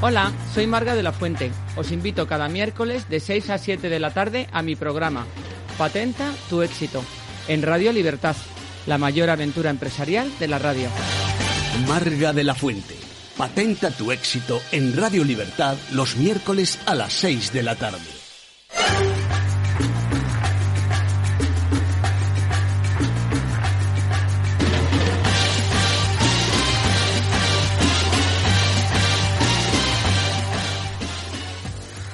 Hola, soy Marga de la Fuente. Os invito cada miércoles de 6 a 7 de la tarde a mi programa Patenta tu éxito en Radio Libertad, la mayor aventura empresarial de la radio. Marga de la Fuente. Patenta tu éxito en Radio Libertad los miércoles a las 6 de la tarde.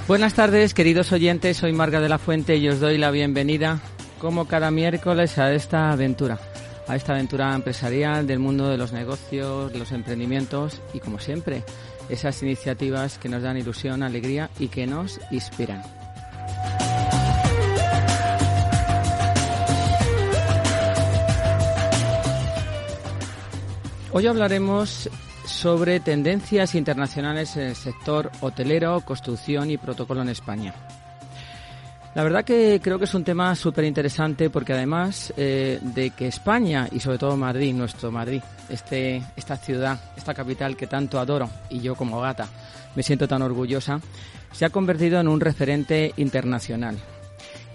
Buenas tardes, queridos oyentes. Soy Marga de la Fuente y os doy la bienvenida, como cada miércoles, a esta aventura. A esta aventura empresarial del mundo de los negocios, de los emprendimientos y, como siempre, esas iniciativas que nos dan ilusión, alegría y que nos inspiran. Hoy hablaremos sobre tendencias internacionales en el sector hotelero, construcción y protocolo en España. La verdad que creo que es un tema súper interesante porque además eh, de que España y sobre todo Madrid, nuestro Madrid, este, esta ciudad, esta capital que tanto adoro y yo como gata me siento tan orgullosa, se ha convertido en un referente internacional.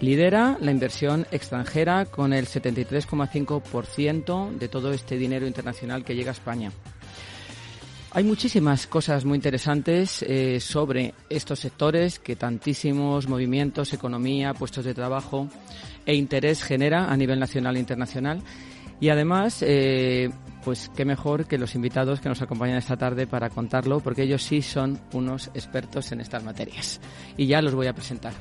Lidera la inversión extranjera con el 73,5% de todo este dinero internacional que llega a España. Hay muchísimas cosas muy interesantes eh, sobre estos sectores que tantísimos movimientos, economía, puestos de trabajo e interés genera a nivel nacional e internacional. Y además, eh, pues qué mejor que los invitados que nos acompañan esta tarde para contarlo, porque ellos sí son unos expertos en estas materias. Y ya los voy a presentar.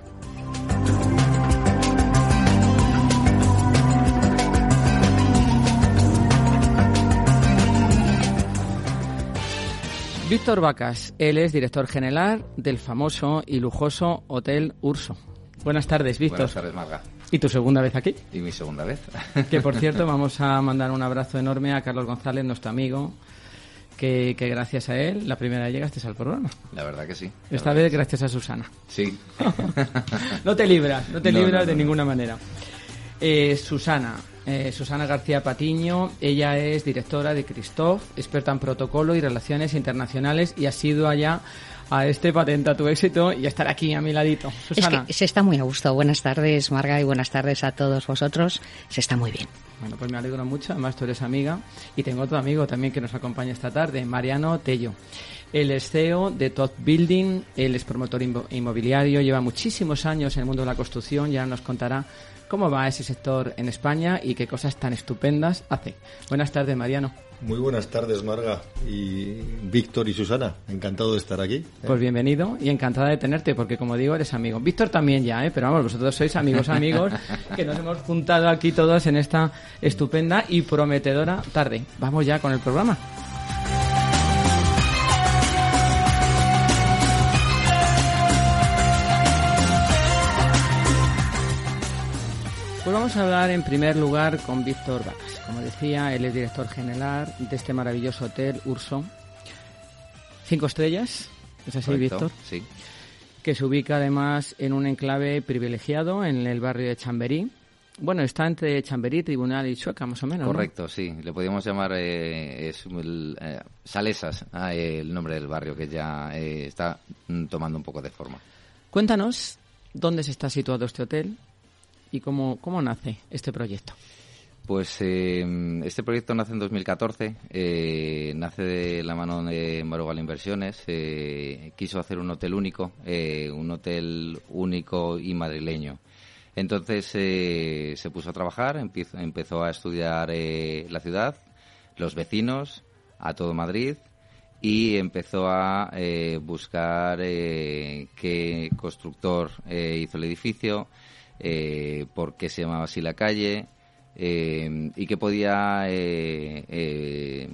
Víctor Vacas, él es director general del famoso y lujoso Hotel Urso. Buenas tardes, Víctor. Buenas tardes, Marga. ¿Y tu segunda vez aquí? Y mi segunda vez. Que por cierto, vamos a mandar un abrazo enorme a Carlos González, nuestro amigo, que, que gracias a él la primera vez llegaste al programa. La verdad que sí. Esta vez gracias a Susana. Sí. no te libras, no te No, libras no, de ninguna manera. Eh, Susana, eh, Susana García Patiño, ella es directora de Christoph, experta en protocolo y relaciones internacionales y ha sido allá a este Patenta tu éxito y a estar aquí a mi ladito. Es Susana. que se está muy a gusto. Buenas tardes, Marga, y buenas tardes a todos vosotros. Se está muy bien. Bueno, pues me alegro mucho. Además, tú eres amiga. Y tengo otro amigo también que nos acompaña esta tarde, Mariano Tello. Él es CEO de Top Building, él es promotor inmo- inmobiliario, lleva muchísimos años en el mundo de la construcción y ahora nos contará cómo va ese sector en España y qué cosas tan estupendas hace. Buenas tardes, Mariano. Muy buenas tardes, Marga y Víctor y Susana. Encantado de estar aquí. ¿eh? Pues bienvenido y encantada de tenerte, porque como digo, eres amigo. Víctor también ya, ¿eh? pero vamos, vosotros sois amigos, amigos, que nos hemos juntado aquí todos en esta estupenda y prometedora tarde. Vamos ya con el programa. Vamos a hablar en primer lugar con Víctor Vacas. Como decía, él es director general de este maravilloso hotel Urso. Cinco estrellas, ¿es así, Correcto, Víctor? Sí. que se ubica además en un enclave privilegiado en el barrio de Chamberí. Bueno, está entre Chamberí, Tribunal y Chueca, más o menos. ¿no? Correcto, sí. Le podríamos llamar eh, es eh, Salesas, ah, eh, el nombre del barrio que ya eh, está mm, tomando un poco de forma. Cuéntanos dónde se está situado este hotel y cómo, cómo nace este proyecto. Pues eh, este proyecto nace en 2014, eh, nace de la mano de Marugal Inversiones, eh, quiso hacer un hotel único, un hotel único y madrileño. Entonces se puso a trabajar, empiezo- empezó a estudiar la ciudad, los vecinos, a todo Madrid y empezó a buscar qué constructor hizo el edificio, eh, por qué se llamaba así la calle eh, y qué podía eh, eh,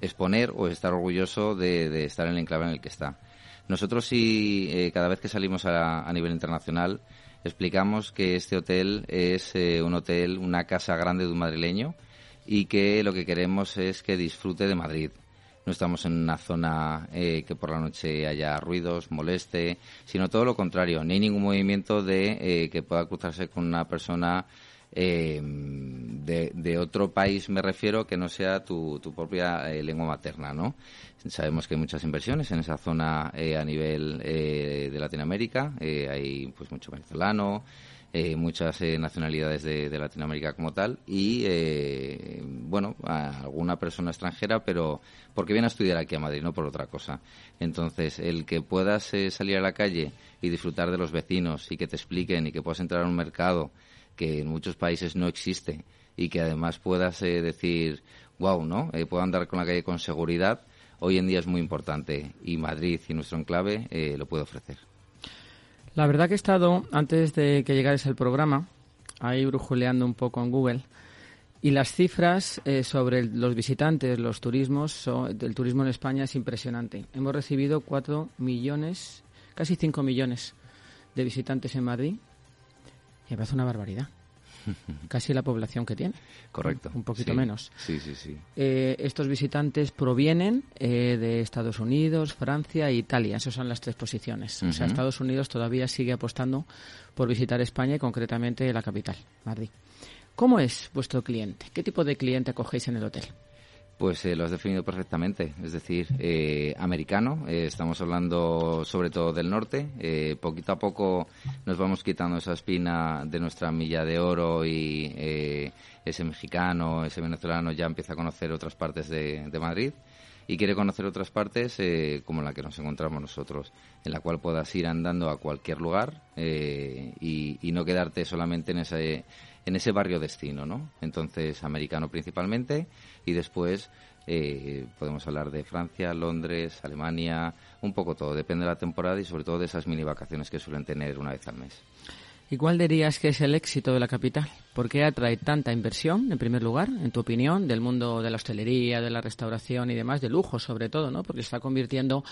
exponer o estar orgulloso de, estar en el enclave en el que está. Nosotros sí, cada vez que salimos a, nivel internacional, explicamos que este hotel es un hotel, una casa grande de un madrileño y que lo que queremos es que disfrute de Madrid. No estamos en una zona eh, que por la noche haya ruidos, moleste, sino todo lo contrario. Ni ningún movimiento de que pueda cruzarse con una persona eh, de, otro país me refiero que no sea tu, tu propia eh, lengua materna, ¿no? Sabemos que hay muchas inversiones en esa zona eh, a nivel eh, de Latinoamérica, hay pues mucho venezolano, muchas nacionalidades de, de, Latinoamérica como tal. Y bueno alguna persona extranjera pero porque viene a estudiar aquí a Madrid no por otra cosa. Entonces el que puedas salir a la calle y disfrutar de los vecinos y que te expliquen y que puedas entrar a un mercado que en muchos países no existe y que además puedas eh, decir, wow, ¿no? Eh, puedo andar con la calle con seguridad, hoy en día es muy importante y Madrid y nuestro enclave eh, lo puede ofrecer. La verdad que he estado, antes de que llegares al programa, ahí brujuleando un poco en Google, y las cifras sobre los visitantes, los turismos, del turismo en España es impresionante. Hemos recibido 4 millones, casi 5 millones de visitantes en Madrid me parece una barbaridad. Casi la población que tiene. Correcto. Un, poquito menos. Sí, sí, sí. Eh, estos visitantes provienen eh, de Estados Unidos, Francia e Italia. Esas son las tres posiciones. O sea, Estados Unidos todavía sigue apostando por visitar España y concretamente la capital, Madrid. ¿Cómo es vuestro cliente? ¿Qué tipo de cliente acogéis en el hotel? Pues eh, lo has definido perfectamente, es decir, eh, americano. Eh, estamos hablando sobre todo del norte. poquito a poco nos vamos quitando esa espina de nuestra milla de oro y ese mexicano, ese venezolano ya empieza a conocer otras partes de, Madrid y quiere conocer otras partes como la que nos encontramos nosotros, en la cual puedas ir andando a cualquier lugar y, y, no quedarte solamente en ese en ese barrio destino, ¿no? Entonces, americano principalmente y después eh, podemos hablar de Francia, Londres, Alemania, un poco todo, depende de la temporada y sobre todo de esas mini vacaciones que suelen tener una vez al mes. ¿Y cuál dirías que es el éxito de la capital? ¿Por qué atrae tanta inversión, en primer lugar, en tu opinión, del mundo de la hostelería, de la restauración y demás, de lujo sobre todo, ¿no? Porque está convirtiendo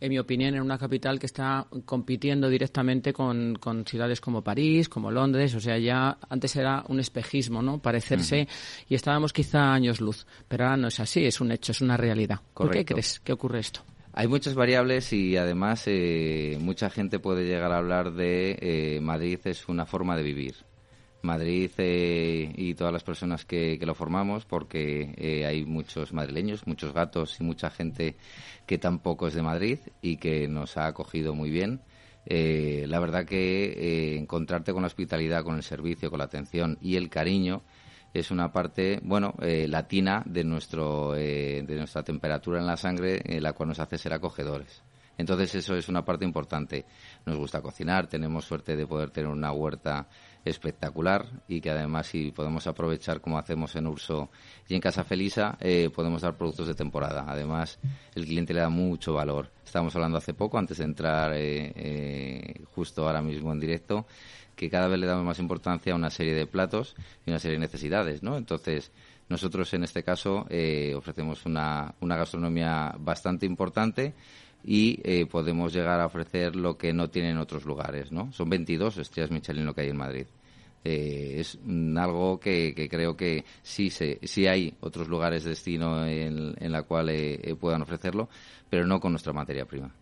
en mi opinión, en una capital que está compitiendo directamente con, ciudades como París, como Londres. O sea, ya antes era un espejismo, ¿no? Parecerse y estábamos quizá años luz. Pero ahora no es así, es un hecho, es una realidad. ¿Por qué crees que ocurre esto? Hay muchas variables y además eh, mucha gente puede llegar a hablar de eh, Madrid es una forma de vivir. Madrid eh, y todas las personas que, lo formamos, porque eh, hay muchos madrileños, muchos gatos y mucha gente que tampoco es de Madrid y que nos ha acogido muy bien. La verdad que encontrarte con la hospitalidad, con el servicio, con la atención y el cariño es una parte, bueno, latina de nuestro de nuestra temperatura en la sangre, la cual nos hace ser acogedores. Entonces eso es una parte importante. Nos gusta cocinar, tenemos suerte de poder tener una huerta espectacular y que además si podemos aprovechar como hacemos en Urso y en Casa Felisa eh, podemos dar productos de temporada. Además el cliente le da mucho valor. Estábamos hablando hace poco antes de entrar eh, eh, justo ahora mismo en directo que cada vez le damos más importancia a una serie de platos y una serie de necesidades, ¿no? Entonces nosotros en este caso ofrecemos una, una gastronomía bastante importante y eh, podemos llegar a ofrecer lo que no tienen otros lugares, ¿no? Son 22 estrellas Michelin lo que hay en Madrid. Eh, es algo que, creo que sí, se, sí hay otros lugares de destino en, en la cual eh, puedan ofrecerlo, pero no con nuestra materia prima.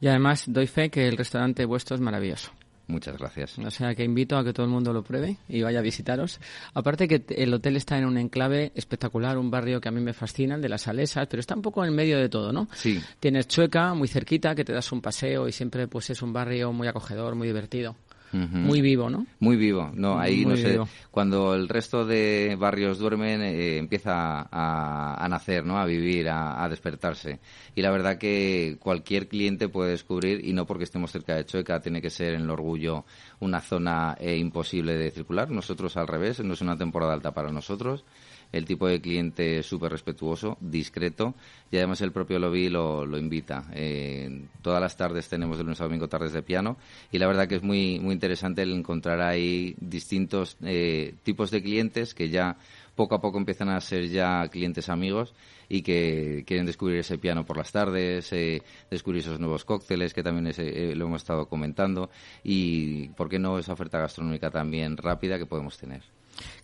Y además doy fe que el restaurante vuestro es maravilloso. Muchas gracias. O sea que invito a que todo el mundo lo pruebe y vaya a visitaros. Aparte que el hotel está en un enclave espectacular, un barrio que a mí me fascina, el de las Salesas, pero está un poco en medio de todo, ¿no? Sí. Tienes Chueca, muy cerquita, que te das un paseo y siempre pues es un barrio muy acogedor, muy divertido. Muy vivo, ¿no? Muy vivo. No, ahí no sé. Cuando el resto de barrios duermen, eh, empieza a, nacer, ¿no? A vivir, a, despertarse. Y la verdad que cualquier cliente puede descubrir, y no porque estemos cerca de Chueca, tiene que ser en el orgullo una zona eh, imposible de circular. Nosotros al revés, no es una temporada alta para nosotros el tipo de cliente súper respetuoso, discreto y además el propio lobby lo, invita. Eh, todas las tardes tenemos de lunes a domingo tardes de piano y la verdad que es muy, muy interesante el encontrar ahí distintos eh, tipos de clientes que ya poco a poco empiezan a ser ya clientes amigos y que quieren descubrir ese piano por las tardes, eh, descubrir esos nuevos cócteles que también eh, lo hemos estado comentando y, ¿por qué no esa oferta gastronómica también rápida que podemos tener?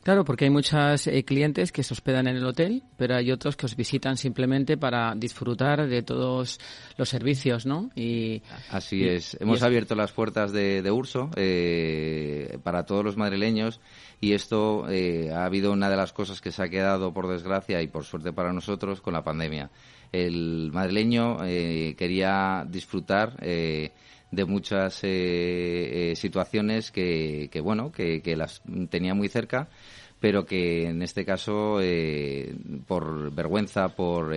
Claro, porque hay muchos eh, clientes que se hospedan en el hotel, pero hay otros que os visitan simplemente para disfrutar de todos los servicios, ¿no? Y, Así es. Hemos abierto las puertas de, Urso eh, para todos los madrileños y esto eh, ha habido una de las cosas que se ha quedado, por desgracia y por suerte para nosotros, con la pandemia. El madrileño quería disfrutar de muchas eh, eh, situaciones que, que, bueno, que, que, las tenía muy cerca, pero que en este caso, eh, por vergüenza, por,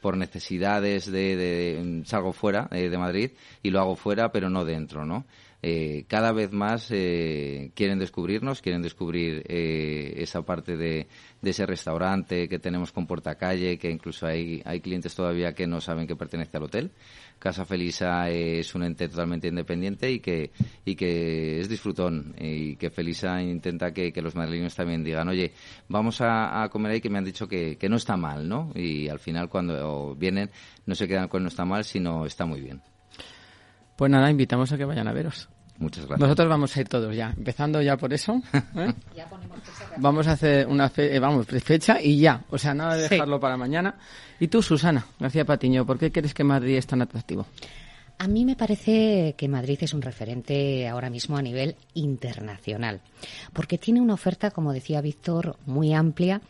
por necesidades de, de, salgo fuera de Madrid y lo hago fuera, pero no dentro, ¿no? Eh, cada vez más eh, quieren descubrirnos, quieren descubrir eh, esa parte de, ese restaurante que tenemos con portacalle, que incluso hay, hay clientes todavía que no saben que pertenece al hotel. Casa Felisa es un ente totalmente independiente y que, y que es disfrutón y que Felisa intenta que, los madrileños también digan, oye, vamos a, comer ahí que me han dicho que, que no está mal, ¿no? Y al final cuando vienen no se quedan con no está mal, sino está muy bien. Pues nada, invitamos a que vayan a veros. Muchas gracias. Nosotros vamos a ir todos ya, empezando ya por eso. ¿eh? vamos a hacer una fe, eh, vamos, fecha y ya. O sea, nada de dejarlo para mañana. Y tú, Susana García Patiño, ¿por qué crees que Madrid es tan atractivo? A mí me parece que Madrid es un referente ahora mismo a nivel internacional, porque tiene una oferta, como decía Víctor, muy amplia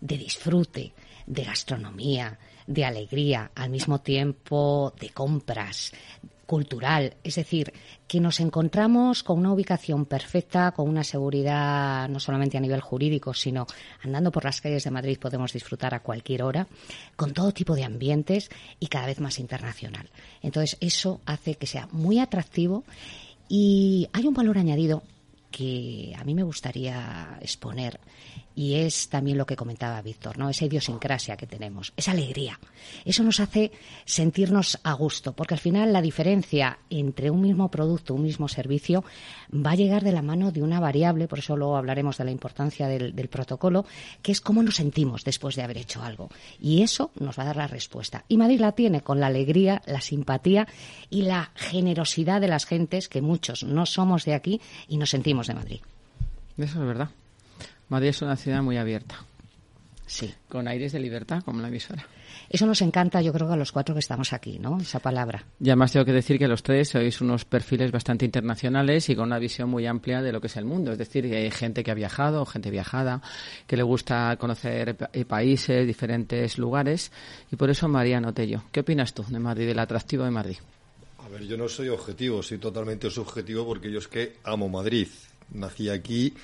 de disfrute, de gastronomía, de alegría, al mismo tiempo de compras, cultural, es decir, que nos encontramos con una ubicación perfecta, con una seguridad no solamente a nivel jurídico, sino andando por las calles de Madrid podemos disfrutar a cualquier hora, con todo tipo de ambientes y cada vez más internacional. Entonces, eso hace que sea muy atractivo y hay un valor añadido que a mí me gustaría exponer y es también lo que comentaba Víctor, ¿no? Esa idiosincrasia que tenemos, esa alegría. Eso nos hace sentirnos a gusto, porque al final la diferencia entre un mismo producto, un mismo servicio, va a llegar de la mano de una variable, por eso luego hablaremos de la importancia del, del protocolo, que es cómo nos sentimos después de haber hecho algo. Y eso nos va a dar la respuesta. Y Madrid la tiene con la alegría, la simpatía y la generosidad de las gentes, que muchos no somos de aquí y nos sentimos de Madrid. Eso es verdad. Madrid es una ciudad muy abierta. Sí. Con aires de libertad, como la emisora. Eso nos encanta, yo creo que a los cuatro que estamos aquí, ¿no? Esa palabra. Y además tengo que decir que los tres sois unos perfiles bastante internacionales y con una visión muy amplia de lo que es el mundo. Es decir, que hay gente que ha viajado, gente viajada, que le gusta conocer países, diferentes lugares. Y por eso, María Notello, ¿qué opinas tú de Madrid, del atractivo de Madrid? A ver, yo no soy objetivo, soy totalmente subjetivo porque yo es que amo Madrid. Nací aquí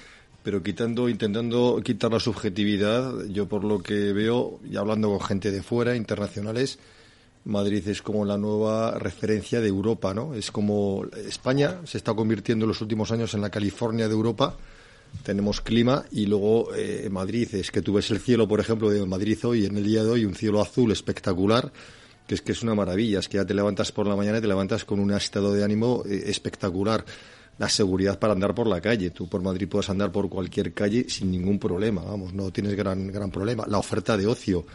pero quitando, intentando quitar la subjetividad, yo por lo que veo, y hablando con gente de fuera, internacionales, Madrid es como la nueva referencia de Europa, ¿no? Es como España se está convirtiendo en los últimos años en la California de Europa. Tenemos clima y luego eh, Madrid es que tú ves el cielo, por ejemplo, de Madrid hoy, en el día de hoy, un cielo azul espectacular, que es que es una maravilla, es que ya te levantas por la mañana y te levantas con un estado de ánimo eh, espectacular la seguridad para andar por la calle. Tú por Madrid puedes andar por cualquier calle sin ningún problema, vamos, no tienes gran, gran problema. La oferta de ocio,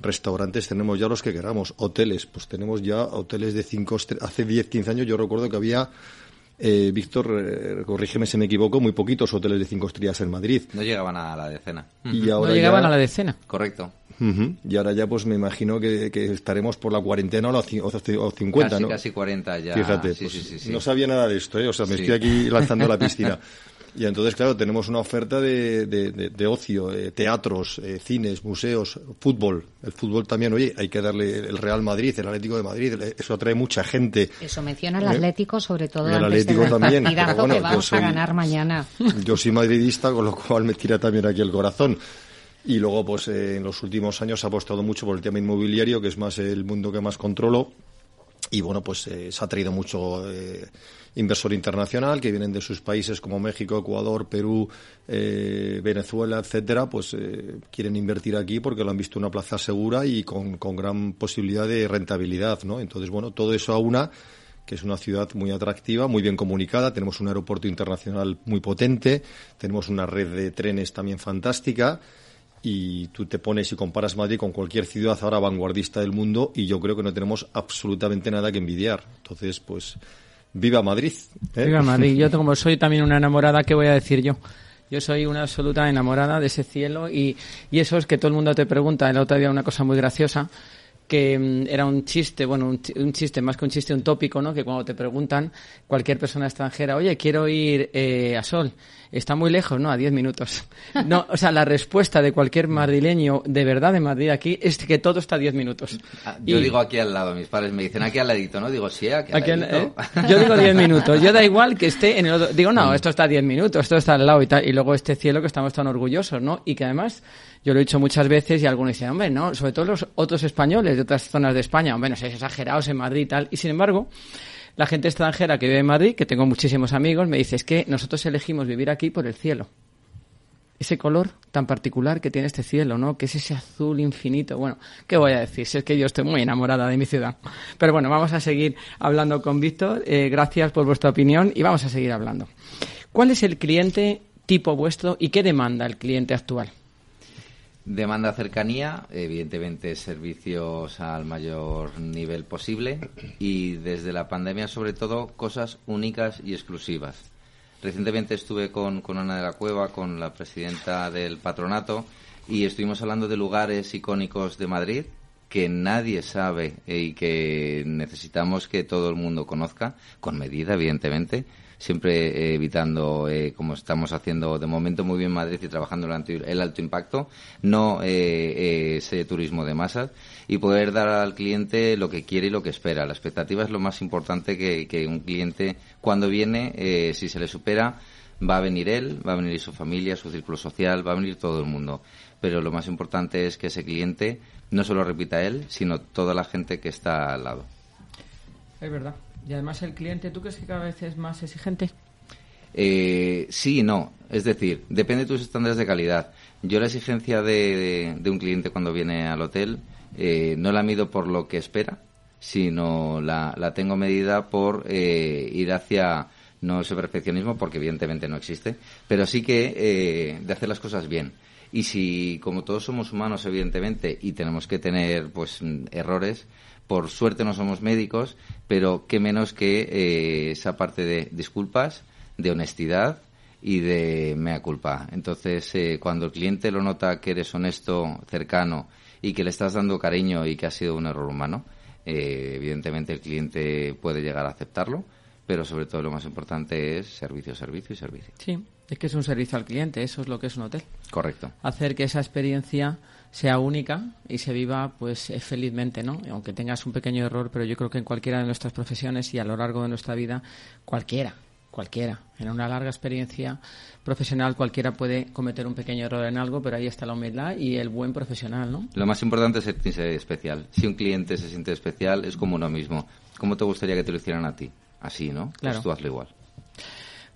restaurantes tenemos ya los que queramos, hoteles, pues tenemos ya hoteles de cinco Hace 10, 15 años yo recuerdo que había eh, Víctor, eh, corrígeme si me equivoco, muy poquitos hoteles de cinco estrellas en Madrid. No llegaban a la decena. Y ahora no llegaban a la decena. Correcto. Y ahora ya, pues me imagino que, estaremos por la cuarentena o, la, o 50, casi, ¿no? Casi 40 ya. Fíjate, pues, no sabía nada de esto, ¿eh? O sea, me estoy aquí lanzando a la piscina. Y entonces, claro, tenemos una oferta de, de, ocio, eh, teatros, eh, cines, museos, fútbol. El fútbol también, oye, hay que darle el Real Madrid, el Atlético de Madrid, eso atrae mucha gente. Eso menciona el ¿Eh? Atlético, sobre todo. El Atlético también. Pero bueno, que vamos a ganar mañana. Yo soy madridista, con lo cual me tira también aquí el corazón. Y luego, pues en los últimos años se ha apostado mucho por el tema inmobiliario, que es más el mundo que más controlo. Y bueno, pues se ha traído mucho inversor internacional que vienen de sus países como México, Ecuador, Perú, eh, Venezuela, etcétera, pues eh, quieren invertir aquí porque lo han visto una plaza segura y con, con gran posibilidad de rentabilidad, ¿no? Entonces, bueno, todo eso a una que es una ciudad muy atractiva, muy bien comunicada, tenemos un aeropuerto internacional muy potente, tenemos una red de trenes también fantástica y tú te pones y comparas Madrid con cualquier ciudad ahora vanguardista del mundo y yo creo que no tenemos absolutamente nada que envidiar. Entonces, pues, viva Madrid. ¿eh? Viva Madrid. Yo como soy también una enamorada, ¿qué voy a decir yo? Yo soy una absoluta enamorada de ese cielo y, y eso es que todo el mundo te pregunta. El otro día una cosa muy graciosa que mm, era un chiste, bueno, un, chiste, más que un chiste, un tópico, ¿no? Que cuando te preguntan cualquier persona extranjera, oye, quiero ir eh, a Sol, está muy lejos, ¿no? A 10 minutos. No, o sea, la respuesta de cualquier madrileño de verdad de Madrid aquí es que todo está a 10 minutos. Ah, yo digo aquí al lado, mis padres me dicen aquí al ladito, ¿no? Digo, sí, aquí al ladito. ¿eh? Yo digo 10 minutos, yo da igual que esté en el otro, digo, no, mm. esto está a 10 minutos, esto está al lado y tal, y luego este cielo que estamos tan orgullosos, ¿no? Y que además yo lo he dicho muchas veces y algunos dicen, hombre, no, sobre todo los otros españoles de otras zonas de España, hombre, no sé, exagerados en Madrid y tal. Y sin embargo, la gente extranjera que vive en Madrid, que tengo muchísimos amigos, me dice, es que nosotros elegimos vivir aquí por el cielo. Ese color tan particular que tiene este cielo, ¿no? Que es ese azul infinito. Bueno, ¿qué voy a decir? Si es que yo estoy muy enamorada de mi ciudad. Pero bueno, vamos a seguir hablando con Víctor. Eh, gracias por vuestra opinión y vamos a seguir hablando. ¿Cuál es el cliente tipo vuestro y qué demanda el cliente actual? Demanda cercanía, evidentemente servicios al mayor nivel posible y desde la pandemia sobre todo cosas únicas y exclusivas. Recientemente estuve con, con Ana de la Cueva, con la presidenta del patronato y estuvimos hablando de lugares icónicos de Madrid que nadie sabe y que necesitamos que todo el mundo conozca, con medida evidentemente, siempre eh, evitando, eh, como estamos haciendo de momento muy bien en Madrid y trabajando el, alto impacto, no eh, ese turismo de masas y poder dar al cliente lo que quiere y lo que espera. La expectativa es lo más importante que, que un cliente cuando viene, si se le supera, va a venir él, va a venir su familia, su círculo social, va a venir todo el mundo. Pero lo más importante es que ese cliente no solo repita él, sino toda la gente que está al lado. Es verdad. Y además el cliente, ¿tú crees que cada vez es más exigente? Eh, sí y no. Es decir, depende de tus estándares de calidad. Yo la exigencia de, un cliente cuando viene al hotel eh, no la mido por lo que espera, sino la, la tengo medida por eh, ir hacia no ese perfeccionismo, porque evidentemente no existe, pero sí que eh, de hacer las cosas bien. Y si, como todos somos humanos, evidentemente, y tenemos que tener pues errores, por suerte no somos médicos, pero qué menos que eh, esa parte de disculpas, de honestidad y de mea culpa. Entonces, eh, cuando el cliente lo nota que eres honesto, cercano y que le estás dando cariño y que ha sido un error humano, evidentemente el cliente puede llegar a aceptarlo, pero sobre todo lo más importante es servicio, servicio y servicio. Sí, es que es un servicio al cliente, eso es lo que es un hotel. Correcto. Hacer que esa experiencia sea única y se viva pues eh, felizmente, ¿no? Aunque tengas un pequeño error, pero yo creo que en cualquiera de nuestras profesiones y a lo largo de nuestra vida, cualquiera, cualquiera, en una larga experiencia profesional cualquiera puede cometer un pequeño error en algo, pero ahí está la humildad y el buen profesional, ¿no? Lo más importante es sentirse especial. Si un cliente se siente especial, es como uno mismo. ¿Cómo te gustaría que te lo hicieran a ti? Así, ¿no? Pues claro. Pues tú hazlo igual.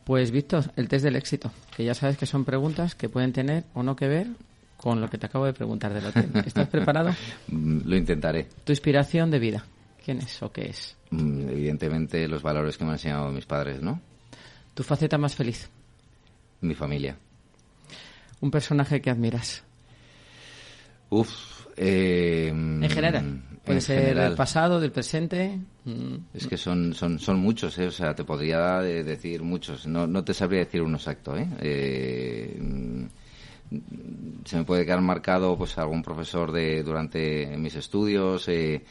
Pues Víctor, el test del éxito, que ya sabes que son preguntas que pueden tener o no que ver con lo que te acabo de preguntar del hotel. ¿Estás preparado? Mm, lo intentaré. ¿Tu inspiración de vida? ¿Quién es o qué es? Mm, evidentemente los valores que me han enseñado mis padres, ¿no? ¿Tu faceta más feliz? Mi familia. ¿Un personaje que admiras? Uf. Eh, en general. Puede ser del pasado, del presente. Mm. Es que son, son, son muchos, ¿eh? o sea, te podría decir muchos. No, no te sabría decir uno exacto. ¿eh? eh se me puede quedar marcado pues algún profesor de durante mis estudios eh,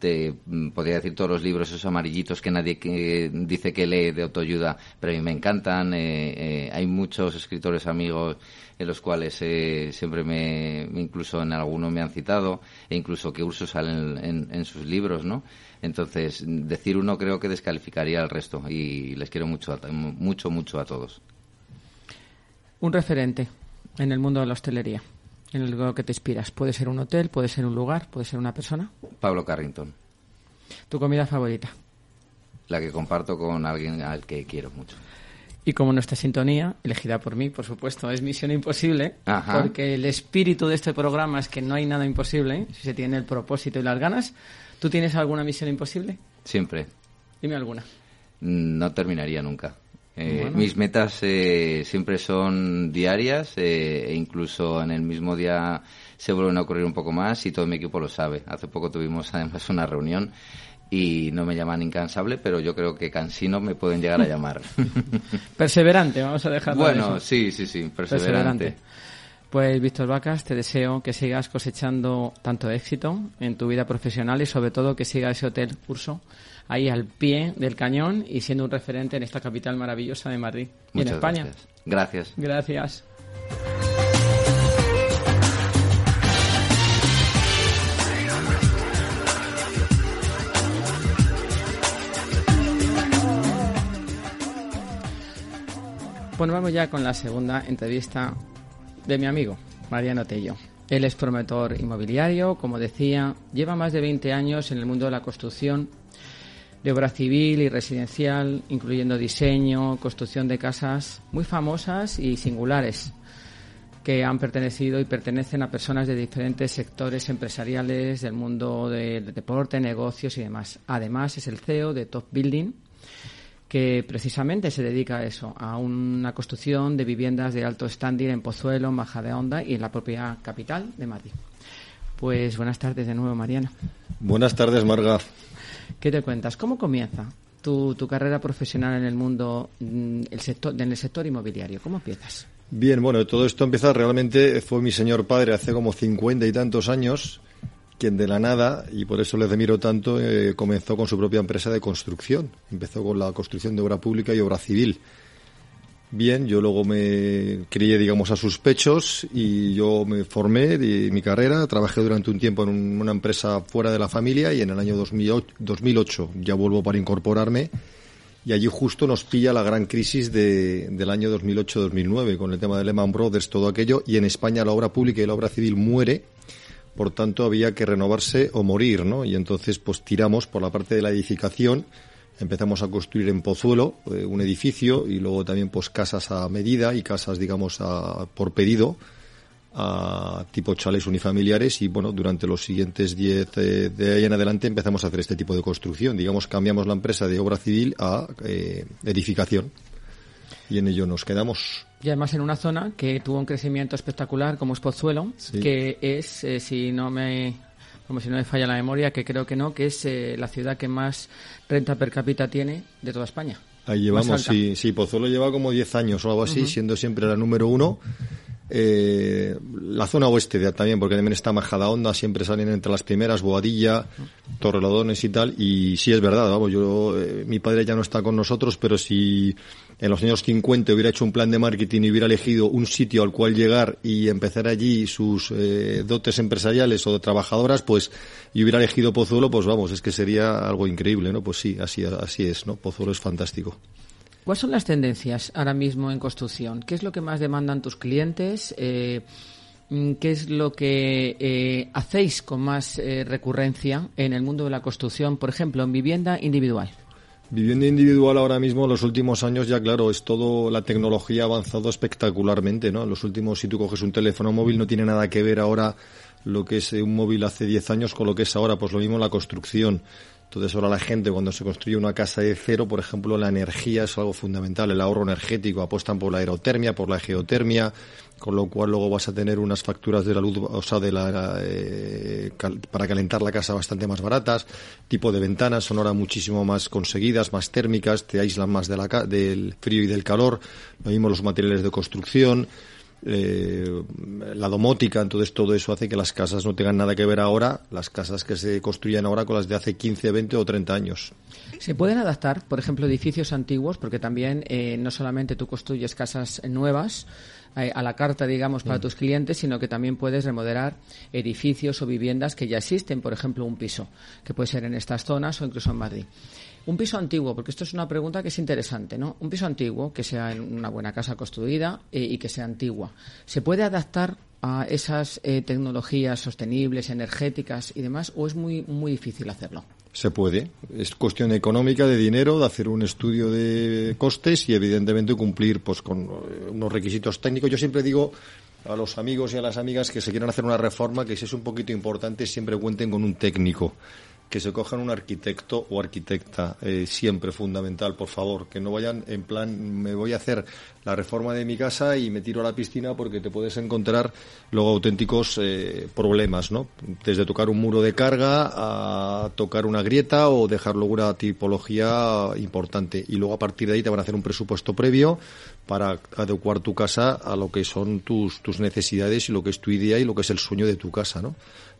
te mm, podría decir todos los libros esos amarillitos que nadie dice que lee de autoayuda pero a mí me encantan eh, eh, hay muchos escritores amigos en los cuales siempre me incluso en alguno me han citado e incluso que uso salen en, sus libros no entonces decir uno creo que descalificaría al resto y les quiero mucho mucho mucho a todos un referente en el mundo de la hostelería? En lo que te inspiras. Puede ser un hotel, puede ser un lugar, puede ser una persona. Pablo Carrington. ¿Tu comida favorita? La que comparto con alguien al que quiero mucho. Y como nuestra sintonía, elegida por mí, por supuesto, es Misión Imposible, porque el espíritu de este programa es que no hay nada imposible si se tiene el propósito y las ganas. ¿Tú tienes alguna misión imposible? Siempre. Dime alguna. No terminaría nunca. Eh, mis metas eh, siempre son diarias e incluso en el mismo día se vuelven a ocurrir un poco más y todo mi equipo lo sabe. Hace poco tuvimos además una reunión y no me llaman incansable, pero yo creo que cansino me pueden llegar a llamar. perseverante, vamos a dejarlo. Bueno, sí, sí, sí, perseverante. Pues Víctor Vacas, te deseo que sigas cosechando tanto éxito en tu vida profesional y sobre todo que siga ese hotel curso ahí al pie del cañón y siendo un referente en esta capital maravillosa de Madrid y en España. Gracias. Gracias. Bueno, vamos ya con la segunda entrevista de mi amigo, Mariano Tello. Él es promotor inmobiliario, como decía, lleva más de 20 años en el mundo de la construcción de obra civil y residencial, incluyendo diseño, construcción de casas muy famosas y singulares que han pertenecido y pertenecen a personas de diferentes sectores empresariales del mundo del deporte, negocios y demás. Además, es el CEO de Top Building, que precisamente se dedica a eso, a una construcción de viviendas de alto standing en Pozuelo, Maja de Onda y en la propia capital de Madrid. Pues buenas tardes de nuevo, Mariana. Buenas tardes, Marga. ¿Qué te cuentas? ¿Cómo comienza tu, tu carrera profesional en el mundo, mm, el sector, en el sector inmobiliario? ¿Cómo empiezas? Bien, bueno, todo esto empieza realmente, fue mi señor padre hace como cincuenta y tantos años, quien de la nada, y por eso le admiro tanto, eh, comenzó con su propia empresa de construcción. Empezó con la construcción de obra pública y obra civil. Bien, yo luego me crié, digamos, a sus pechos y yo me formé de mi carrera. Trabajé durante un tiempo en una empresa fuera de la familia y en el año 2008, ya vuelvo para incorporarme. Y allí justo nos pilla la gran crisis de, del año 2008-2009 con el tema de Lehman Brothers, todo aquello. Y en España la obra pública y la obra civil muere por tanto había que renovarse o morir, ¿no? Y entonces pues tiramos por la parte de la edificación, empezamos a construir en Pozuelo eh, un edificio y luego también pues casas a medida y casas digamos a, por pedido a tipo chales unifamiliares y bueno, durante los siguientes 10 eh, de ahí en adelante empezamos a hacer este tipo de construcción. Digamos, cambiamos la empresa de obra civil a eh, edificación y en ello nos quedamos. Y además en una zona que tuvo un crecimiento espectacular como es Pozuelo, que es, eh, si no me como si no me falla la memoria, que creo que no, que es eh, la ciudad que más renta per cápita tiene de toda España. Ahí llevamos, sí, sí, Pozuelo lleva como 10 años o algo así, siendo siempre la número uno. Eh, la zona oeste también, porque también está Majada Onda, siempre salen entre las primeras, Boadilla, Torrelodones y tal, y sí es verdad, vamos, yo, eh, mi padre ya no está con nosotros, pero si en los años 50 hubiera hecho un plan de marketing y hubiera elegido un sitio al cual llegar y empezar allí sus eh, dotes empresariales o de trabajadoras, pues, y hubiera elegido Pozuelo, pues vamos, es que sería algo increíble, ¿no? Pues sí, así, así es, ¿no? Pozuelo es fantástico. ¿Cuáles son las tendencias ahora mismo en construcción? ¿Qué es lo que más demandan tus clientes? Eh, mm, ¿Qué es lo que eh, hacéis con más eh, recurrencia en el mundo de la construcción, por ejemplo, en vivienda individual? Vivienda individual ahora mismo, en los últimos años ya claro, es todo, la tecnología ha avanzado espectacularmente, ¿no? En los últimos, si tú coges un teléfono móvil, no tiene nada que ver ahora lo que es un móvil hace 10 años con lo que es ahora, pues lo mismo la construcción. Entonces ahora la gente cuando se construye una casa de cero, por ejemplo, la energía es algo fundamental, el ahorro energético, apuestan por la aerotermia, por la geotermia, con lo cual luego vas a tener unas facturas de la luz, o sea, de la, eh, para calentar la casa bastante más baratas, tipo de ventanas son ahora muchísimo más conseguidas, más térmicas, te aíslan más de la, del frío y del calor, lo mismo los materiales de construcción, eh, la domótica, entonces todo eso hace que las casas no tengan nada que ver ahora, las casas que se construyen ahora con las de hace 15, 20 o 30 años. ¿Se pueden adaptar, por ejemplo, edificios antiguos? Porque también eh, no solamente tú construyes casas nuevas, eh, a la carta, digamos, para mm. tus clientes, sino que también puedes remodelar edificios o viviendas que ya existen, por ejemplo, un piso, que puede ser en estas zonas o incluso en Madrid. Un piso antiguo, porque esto es una pregunta que es interesante, ¿no? Un piso antiguo, que sea en una buena casa construida eh, y que sea antigua, ¿se puede adaptar a esas eh, tecnologías sostenibles, energéticas y demás, o es muy, muy difícil hacerlo? Se puede. Es cuestión económica, de dinero, de hacer un estudio de costes y, evidentemente, cumplir pues, con eh, unos requisitos técnicos. Yo siempre digo a los amigos y a las amigas que se quieran hacer una reforma que si es un poquito importante siempre cuenten con un técnico que se cojan un arquitecto o arquitecta, eh, siempre fundamental, por favor, que no vayan en plan, me voy a hacer la reforma de mi casa y me tiro a la piscina porque te puedes encontrar luego auténticos eh, problemas, ¿no? Desde tocar un muro de carga a tocar una grieta o dejar luego una tipología importante. Y luego a partir de ahí te van a hacer un presupuesto previo para adecuar tu casa a lo que son tus, tus necesidades y lo que es tu idea y lo que es el sueño de tu casa, ¿no?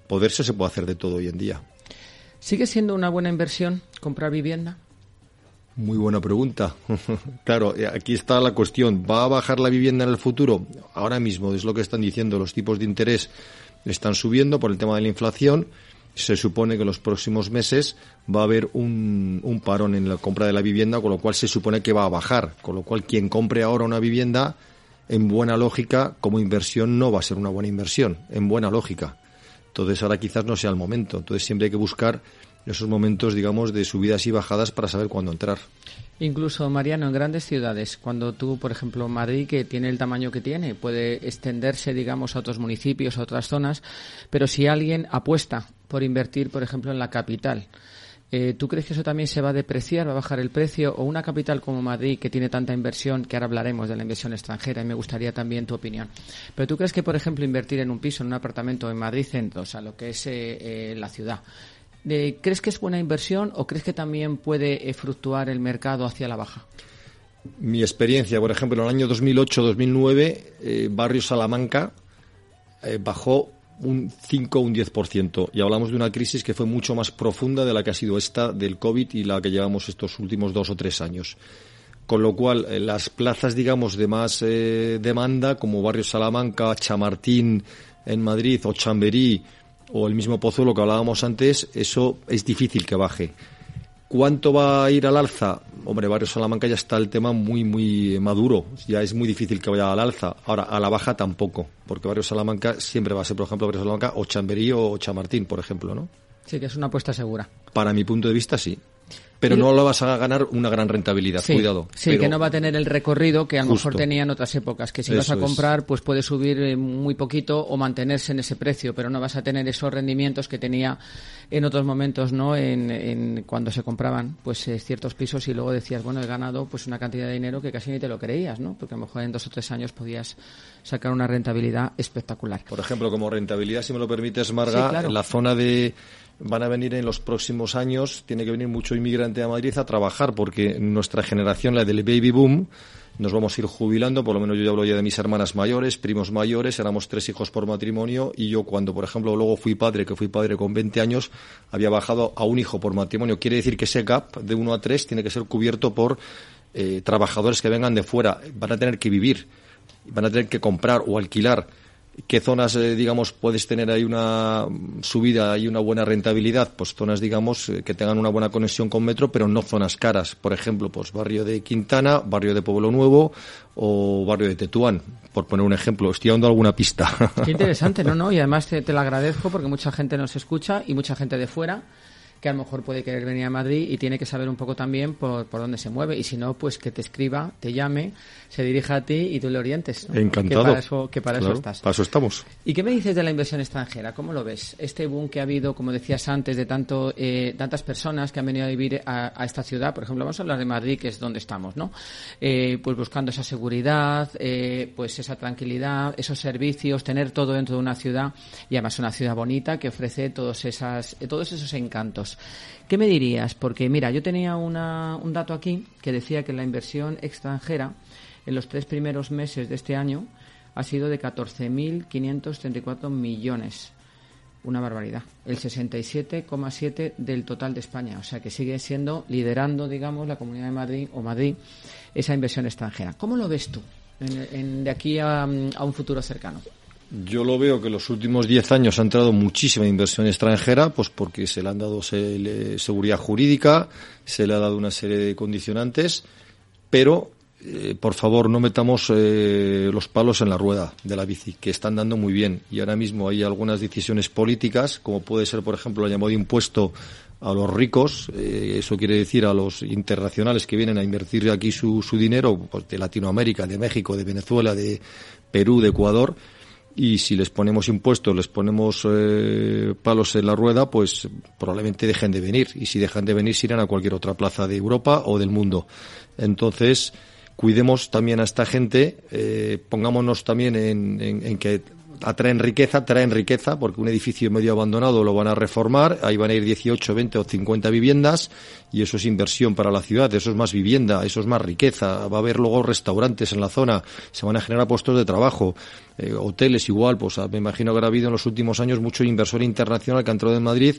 Poderse se puede hacer de todo hoy en día. ¿Sigue siendo una buena inversión comprar vivienda? Muy buena pregunta. claro, eh, aquí está la cuestión. ¿Va a bajar la vivienda en el futuro? Ahora mismo es lo que están diciendo. Los tipos de interés están subiendo por el tema de la inflación. Se supone que en los próximos meses va a haber un, un parón en la compra de la vivienda, con lo cual se supone que va a bajar. Con lo cual, quien compre ahora una vivienda, en buena lógica, como inversión, no va a ser una buena inversión. En buena lógica. Entonces ahora quizás no sea el momento. Entonces siempre hay que buscar esos momentos, digamos, de subidas y bajadas para saber cuándo entrar. Incluso, Mariano, en grandes ciudades, cuando tú, por ejemplo, Madrid, que tiene el tamaño que tiene, puede extenderse, digamos, a otros municipios, a otras zonas, pero si alguien apuesta por invertir, por ejemplo, en la capital, eh, ¿Tú crees que eso también se va a depreciar, va a bajar el precio? ¿O una capital como Madrid, que tiene tanta inversión, que ahora hablaremos de la inversión extranjera y me gustaría también tu opinión? Pero tú crees que, por ejemplo, invertir en un piso, en un apartamento en Madrid centro, o sea, lo que es eh, eh, la ciudad, ¿crees que es buena inversión o crees que también puede fluctuar el mercado hacia la baja? Mi experiencia, por ejemplo, en el año 2008-2009, Barrio Salamanca bajó un 5 o un 10%. Y hablamos de una crisis que fue mucho más profunda de la que ha sido esta del COVID y la que llevamos estos últimos dos o tres años. Con lo cual, eh, las plazas, digamos, de más eh, demanda, como Barrio Salamanca, Chamartín en Madrid o Chamberí o el mismo Pozuelo que hablábamos antes, eso es difícil que baje. ¿Cuánto va a ir al alza? Hombre, Barrio Salamanca ya está el tema muy, muy maduro. Ya es muy difícil que vaya al alza. Ahora, a la baja tampoco, porque Barrio Salamanca siempre va a ser, por ejemplo, Barrio Salamanca o Chamberí o Chamartín, por ejemplo, ¿no? Sí, que es una apuesta segura. Para mi punto de vista, sí. Pero no lo vas a ganar una gran rentabilidad, cuidado. Sí, que no va a tener el recorrido que a lo mejor tenía en otras épocas, que si vas a comprar, pues puede subir eh, muy poquito o mantenerse en ese precio, pero no vas a tener esos rendimientos que tenía en otros momentos, ¿no? En, cuando se compraban, pues eh, ciertos pisos y luego decías, bueno, he ganado pues una cantidad de dinero que casi ni te lo creías, ¿no? Porque a lo mejor en dos o tres años podías sacar una rentabilidad espectacular. Por ejemplo, como rentabilidad, si me lo permites, Marga, en la zona de van a venir en los próximos años, tiene que venir mucho inmigrante a Madrid a trabajar, porque nuestra generación, la del baby boom, nos vamos a ir jubilando, por lo menos yo ya hablo ya de mis hermanas mayores, primos mayores, éramos tres hijos por matrimonio y yo cuando, por ejemplo, luego fui padre, que fui padre con 20 años, había bajado a un hijo por matrimonio. Quiere decir que ese gap de uno a tres tiene que ser cubierto por eh, trabajadores que vengan de fuera. Van a tener que vivir, van a tener que comprar o alquilar ¿Qué zonas, eh, digamos, puedes tener ahí una subida y una buena rentabilidad? Pues zonas, digamos, eh, que tengan una buena conexión con metro, pero no zonas caras. Por ejemplo, pues barrio de Quintana, barrio de Pueblo Nuevo o barrio de Tetuán, por poner un ejemplo. Estoy dando alguna pista. Qué interesante, ¿no? no Y además te, te lo agradezco porque mucha gente nos escucha y mucha gente de fuera que a lo mejor puede querer venir a Madrid y tiene que saber un poco también por, por dónde se mueve. Y si no, pues que te escriba, te llame, se dirija a ti y tú le orientes. Encantado. Que para eso, que para eso estás. Para eso estamos. ¿Y qué me dices de la inversión extranjera? ¿Cómo lo ves? Este boom que ha habido, como decías antes, de tanto eh, tantas personas que han venido a vivir a, esta ciudad, por ejemplo, vamos a hablar de Madrid, que es donde estamos, ¿no? Eh, pues buscando esa seguridad, eh, pues esa tranquilidad, esos servicios, tener todo dentro de una ciudad y además una ciudad bonita que ofrece todos esas todos esos encantos. ¿Qué me dirías? Porque mira, yo tenía una, un dato aquí que decía que la inversión extranjera en los tres primeros meses de este año ha sido de 14.534 millones. Una barbaridad. El 67,7 del total de España. O sea que sigue siendo, liderando, digamos, la Comunidad de Madrid o Madrid esa inversión extranjera. ¿Cómo lo ves tú de aquí a un futuro cercano? Yo lo veo que los últimos 10 años ha entrado muchísima inversión extranjera, pues porque se le han dado seguridad jurídica, se le ha dado una serie de condicionantes, pero eh, por favor no metamos eh, los palos en la rueda de la bici, que están dando muy bien. Y ahora mismo hay algunas decisiones políticas, como puede ser, por ejemplo, el llamado impuesto a los ricos, eh, eso quiere decir a los internacionales que vienen a invertir aquí su, su dinero, pues de Latinoamérica, de México, de Venezuela, de Perú, de Ecuador y si les ponemos impuestos, les ponemos eh, palos en la rueda, pues probablemente dejen de venir. Y si dejan de venir, se irán a cualquier otra plaza de Europa o del mundo. Entonces, cuidemos también a esta gente, eh, pongámonos también en, en que atraen riqueza, traen riqueza, porque un edificio medio abandonado lo van a reformar, ahí van a ir 18, 20 o 50 viviendas, y eso es inversión para la ciudad, eso es más vivienda, eso es más riqueza, va a haber luego restaurantes en la zona, se van a generar puestos de trabajo, eh, hoteles igual, pues me imagino que habrá habido en los últimos años mucho inversor internacional que ha entrado en Madrid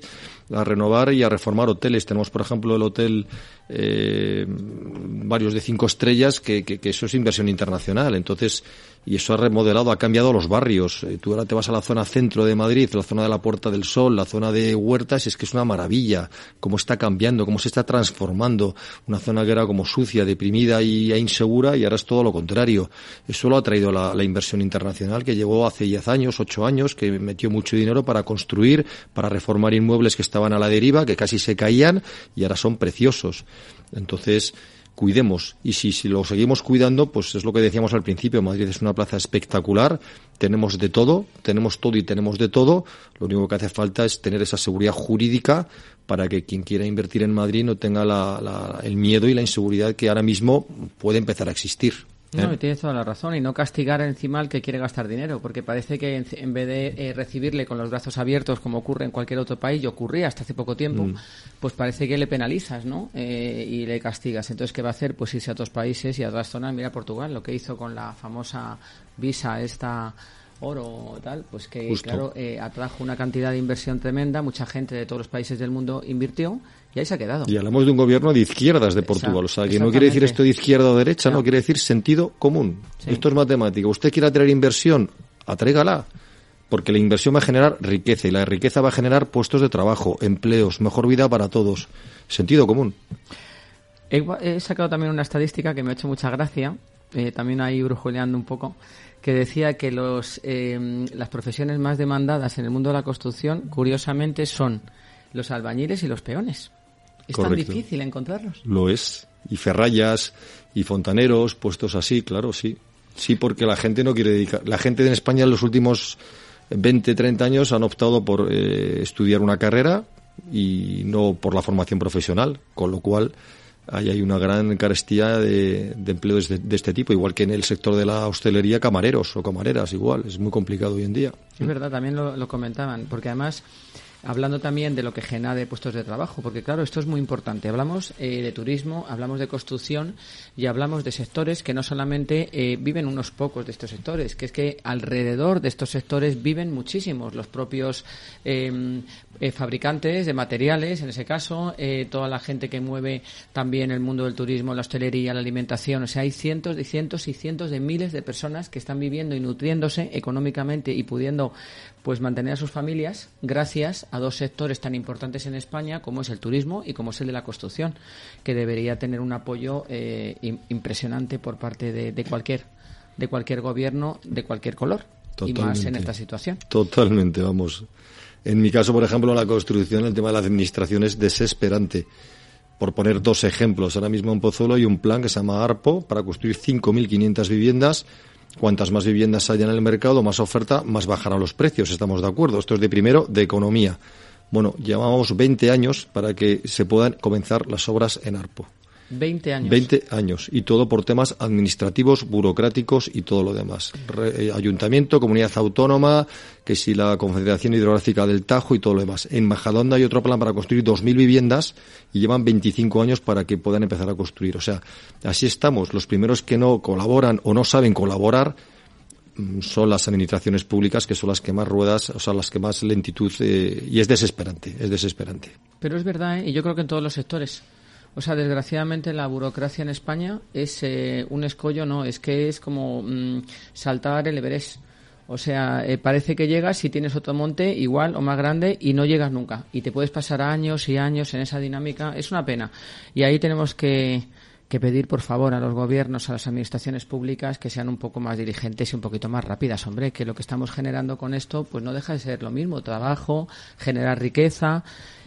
a renovar y a reformar hoteles. Tenemos, por ejemplo, el hotel eh, varios de cinco estrellas, que, que, que eso es inversión internacional. Entonces, y eso ha remodelado, ha cambiado los barrios. Eh, tú ahora te vas a la zona centro de Madrid, la zona de la Puerta del Sol, la zona de Huertas, es que es una maravilla cómo está cambiando, cómo se está transformando. Una zona que era como sucia, deprimida y, e insegura y ahora es todo lo contrario. Eso lo ha traído la, la inversión internacional que llegó hace 10 años, 8 años, que metió mucho dinero para construir, para reformar inmuebles que estaban a la deriva, que casi se caían y ahora son preciosos. Entonces, cuidemos. Y si, si lo seguimos cuidando, pues es lo que decíamos al principio. Madrid es una plaza espectacular. Tenemos de todo, tenemos todo y tenemos de todo. Lo único que hace falta es tener esa seguridad jurídica para que quien quiera invertir en Madrid no tenga el miedo y la inseguridad que ahora mismo puede empezar a existir. No, tienes toda la razón. Y no castigar encima al que quiere gastar dinero, porque parece que en, vez de eh, recibirle con los brazos abiertos, como ocurre en cualquier otro país, y ocurría hasta hace poco tiempo, mm. pues parece que le penalizas, ¿no? Eh, y le castigas. Entonces, ¿qué va a hacer? Pues irse a otros países y a otras zonas. Mira Portugal, lo que hizo con la famosa visa esta oro tal, pues que claro eh, atrajo una cantidad de inversión tremenda, mucha gente de todos los países del mundo invirtió y ahí se ha quedado. Y hablamos de un gobierno de izquierdas de Portugal. O sea, que no quiere decir esto de izquierda o derecha, no, quiere decir sentido común. Esto es matemática. Usted quiere atraer inversión, atrégala. Porque la inversión va a generar riqueza y la riqueza va a generar puestos de trabajo, empleos, mejor vida para todos. Sentido común. He, sacado también una estadística que me ha hecho mucha gracia, eh, también ahí brujuleando un poco, que decía que los, eh, las profesiones más demandadas en el mundo de la construcción, curiosamente, son los albañiles y los peones. Es tan difícil encontrarlos. Lo es. Y ferrayas y fontaneros, puestos así, claro, sí. Sí, porque la gente no quiere dedicar. La gente en España en los últimos 20, 30 años han optado por eh, estudiar una carrera y no por la formación profesional, con lo cual ahí hay una gran carestía de, de empleos de, este tipo, igual que en el sector de la hostelería, camareros o camareras, igual. Es muy complicado hoy en día. Es verdad, también lo, lo comentaban, porque además hablando también de lo que genera de puestos de trabajo, porque claro, esto es muy importante. Hablamos eh, de turismo, hablamos de construcción y hablamos de sectores que no solamente eh, viven unos pocos de estos sectores, que es que alrededor de estos sectores viven muchísimos, los propios em, eh, fabricantes de materiales, en ese caso, toda la gente que mueve también el mundo del turismo, la hostelería, la alimentación. O sea, hay cientos y cientos y cientos de miles de personas que están viviendo y nutriéndose económicamente y pudiendo pues mantener a sus familias gracias a dos sectores tan importantes en España como es el turismo y como es el de la construcción, que debería tener un apoyo eh, impresionante por parte de, cualquier de cualquier gobierno de cualquier color y más en esta situación. Totalmente, vamos. En mi caso, por ejemplo, la construcción, el tema de la administración es desesperante. Por poner dos ejemplos, ahora mismo en Pozuelo hay un plan que se llama ARPO para construir 5.500 viviendas Cuantas más viviendas haya en el mercado, más oferta, más bajarán los precios. Estamos de acuerdo. Esto es de primero, de economía. Bueno, llevamos 20 años para que se puedan comenzar las obras en ARPO. 20 años. 20 años. Y todo por temas administrativos, burocráticos y todo lo demás. Eh, ayuntamiento, comunidad autónoma, que si la Confederación Hidrográfica del Tajo y todo lo demás. En Majadonda hay otro plan para construir 2.000 viviendas y llevan 25 años para que puedan empezar a construir. O sea, así estamos. Los primeros que no colaboran o no saben colaborar mm, son las administraciones públicas que son las que más ruedas, o sea, las que más lentitud eh, y es desesperante, es desesperante. Pero es verdad, ¿eh? y yo creo que en todos los sectores. O sea, desgraciadamente la burocracia en España es eh, un escollo, no, es que es como mm, saltar el Everest. O sea, eh, parece que llegas y tienes otro monte igual o más grande y no llegas nunca. Y te puedes pasar años y años en esa dinámica. Es una pena. Y ahí tenemos que, que pedir, por favor, a los gobiernos, a las administraciones públicas que sean un poco más dirigentes y un poquito más rápidas. Hombre, que lo que estamos generando con esto, pues no deja de ser lo mismo. Trabajo, generar riqueza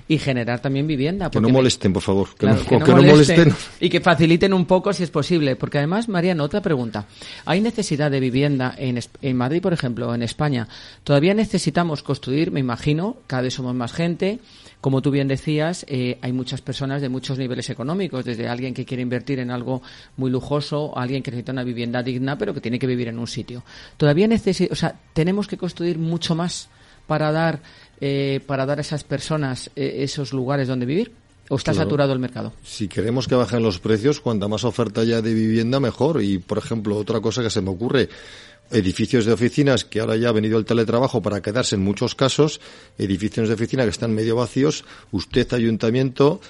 y generar también vivienda. Que no molesten, por favor. Que, no, molesten, Y que faciliten un poco si es posible. Porque además, Mariano, otra pregunta. ¿Hay necesidad de vivienda en, en Madrid, por ejemplo, en España? ¿Todavía necesitamos construir, me imagino, cada vez somos más gente? Como tú bien decías, eh, hay muchas personas de muchos niveles económicos, desde alguien que quiere invertir en algo muy lujoso, alguien que necesita una vivienda digna, pero que tiene que vivir en un sitio. Todavía necesitamos, o sea, tenemos que construir mucho más para dar eh, para dar a esas personas eh, esos lugares donde vivir? ¿O está saturado el mercado? Si queremos que bajen los precios, cuanta más oferta haya de vivienda, mejor. Y, por ejemplo, otra cosa que se me ocurre, edificios de oficinas que ahora ya ha venido el teletrabajo para quedarse en muchos casos, edificios de oficina que están medio vacíos, usted, ayuntamiento,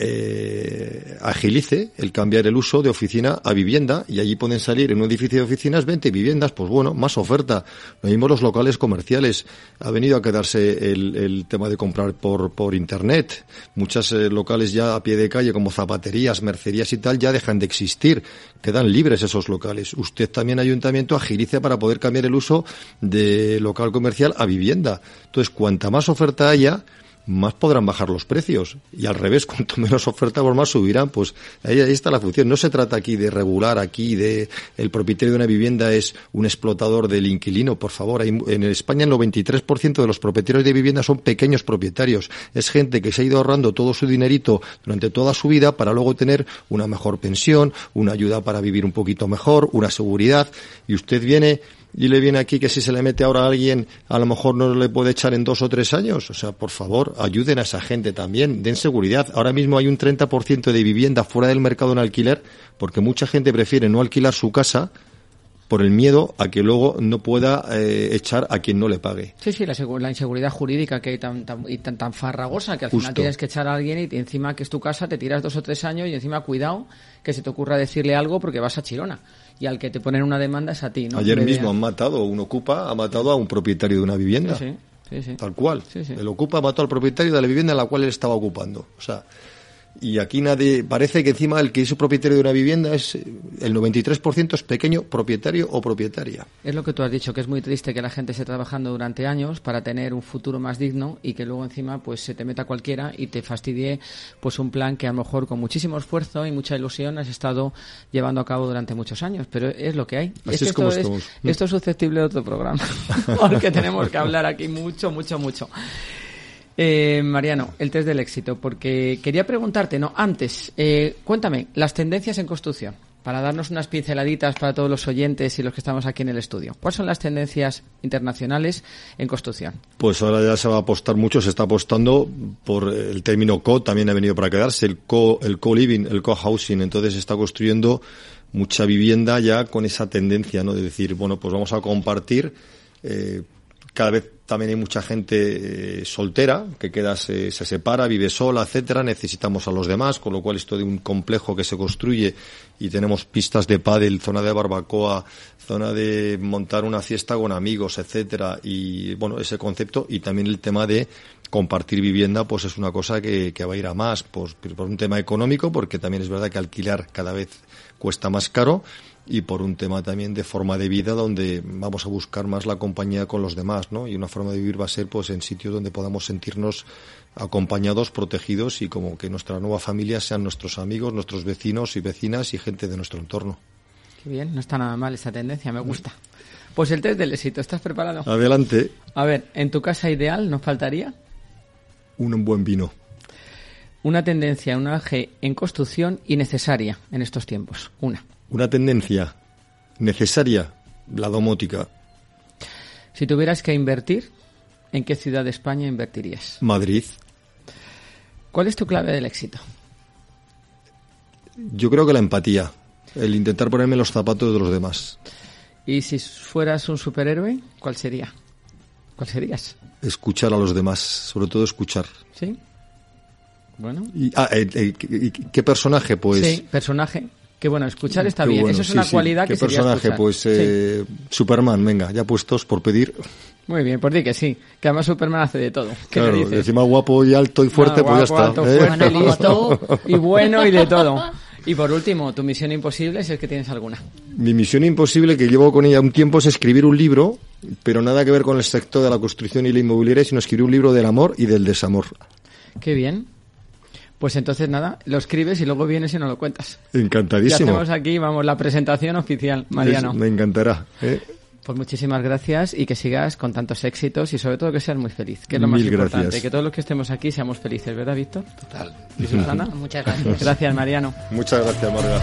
eh, agilice el cambiar el uso de oficina a vivienda y allí pueden salir en un edificio de oficinas 20 viviendas, pues bueno, más oferta. Lo mismo los locales comerciales. Ha venido a quedarse el, tema de comprar por, por internet. Muchos eh, locales ya a pie de calle como zapaterías, mercerías y tal ya dejan de existir. Quedan libres esos locales. Usted también, ayuntamiento, agilice para poder cambiar el uso de local comercial a vivienda. Entonces, cuanta más oferta haya, más podrán bajar los precios. Y al revés, cuanto menos oferta, por más subirán. Pues ahí, está la función. No se trata aquí de regular, aquí de el propietario de una vivienda es un explotador del inquilino. Por favor, en España el 93% de los propietarios de vivienda son pequeños propietarios. Es gente que se ha ido ahorrando todo su dinerito durante toda su vida para luego tener una mejor pensión, una ayuda para vivir un poquito mejor, una seguridad. Y usted viene y le viene aquí que si se le mete ahora a alguien, a lo mejor no le puede echar en dos o tres años. O sea, por favor, ayuden a esa gente también, den seguridad. Ahora mismo hay un 30% de vivienda fuera del mercado en alquiler, porque mucha gente prefiere no alquilar su casa por el miedo a que luego no pueda eh, echar a quien no le pague. Sí, sí, la, inseguridad jurídica que hay tan, tan, y tan, tan farragosa que al final tienes que echar a alguien y encima que es tu casa te tiras dos o tres años y encima cuidado que se te ocurra decirle algo porque vas a Chirona y al que te ponen una demanda es a ti. ¿no? Ayer mismo han matado, un ocupa ha matado a un propietario de una vivienda. Sí, sí, Tal cual. El ocupa mató al propietario de la vivienda en la cual él estaba ocupando. O sea, y aquí nadie, parece que encima el que es propietario de una vivienda es el 93% es pequeño propietario o propietaria. Es lo que tú has dicho, que es muy triste que la gente esté trabajando durante años para tener un futuro más digno y que luego encima pues se te meta cualquiera y te fastidie pues un plan que a lo mejor con muchísimo esfuerzo y mucha ilusión has estado llevando a cabo durante muchos años, pero es lo que hay. Así es, como esto, esto es susceptible de otro programa, porque tenemos que hablar aquí mucho, mucho, mucho. Eh, Mariano, el test del éxito, porque quería preguntarte, no, antes, eh, cuéntame, las tendencias en construcción, para darnos unas pinceladitas para todos los oyentes y los que estamos aquí en el estudio. ¿Cuáles son las tendencias internacionales en construcción? Pues ahora ya se va a apostar mucho, se está apostando por el término co, también ha venido para quedarse, el co, el co-living, el co-housing, entonces se está construyendo mucha vivienda ya con esa tendencia, ¿no? De decir, bueno, pues vamos a compartir, eh, cada vez también hay mucha gente eh, soltera que queda se, separa, vive sola, etcétera. Necesitamos a los demás, con lo cual esto de un complejo que se construye y tenemos pistas de pádel, zona de barbacoa, zona de montar una fiesta con amigos, etcétera. Y bueno, ese concepto y también el tema de compartir vivienda, pues es una cosa que, que va a ir a más, pues por un tema económico, porque también es verdad que alquilar cada vez cuesta más caro y por un tema también de forma de vida donde vamos a buscar más la compañía con los demás, ¿no? Y una forma de vivir va a ser pues en sitios donde podamos sentirnos acompañados, protegidos y como que nuestra nueva familia sean nuestros amigos, nuestros vecinos y vecinas y gente de nuestro entorno. Qué bien, no está nada mal esa tendencia, me gusta. Pues el test del éxito, ¿estás preparado? Adelante. A ver, ¿en tu casa ideal nos faltaría? Un buen vino. Una tendencia, un auge en construcción y necesaria en estos tiempos. Una una tendencia necesaria, la domótica. Si tuvieras que invertir, ¿en qué ciudad de España invertirías? Madrid. ¿Cuál es tu clave del éxito? Yo creo que la empatía, el intentar ponerme los zapatos de los demás. ¿Y si fueras un superhéroe, cuál sería? ¿Cuál serías? Escuchar a los demás, sobre todo escuchar. ¿Sí? Bueno. ¿Y, ah, eh, eh, ¿Qué personaje? Pues. Sí, personaje. Que bueno, escuchar está bien. Eso es una cualidad que ¿Qué personaje? Pues eh, Superman, venga, ya puestos por pedir. Muy bien, por ti que sí. Que además Superman hace de todo. claro, encima guapo y alto y fuerte, pues ya está. Alto, ¿eh? fuerte, listo y bueno y de todo. Y por último, tu misión imposible, si es que tienes alguna. Mi misión imposible, que llevo con ella un tiempo, es escribir un libro, pero nada que ver con el sector de la construcción y la inmobiliaria, sino escribir un libro del amor y del desamor. Qué bien. Pues entonces nada, lo escribes y luego vienes y nos lo cuentas. Encantadísimo. Y hacemos aquí, vamos, la presentación oficial, Mariano. Es- me encantará. ¿eh? Pues muchísimas gracias y que sigas con tantos éxitos y sobre todo que seas muy feliz, que es lo más importante. gracias. Que todos los que estemos aquí seamos felices, ¿verdad, Víctor? Total. ¿Y Susana? Muchas gracias. Gracias, Mariano. Muchas gracias, Marga.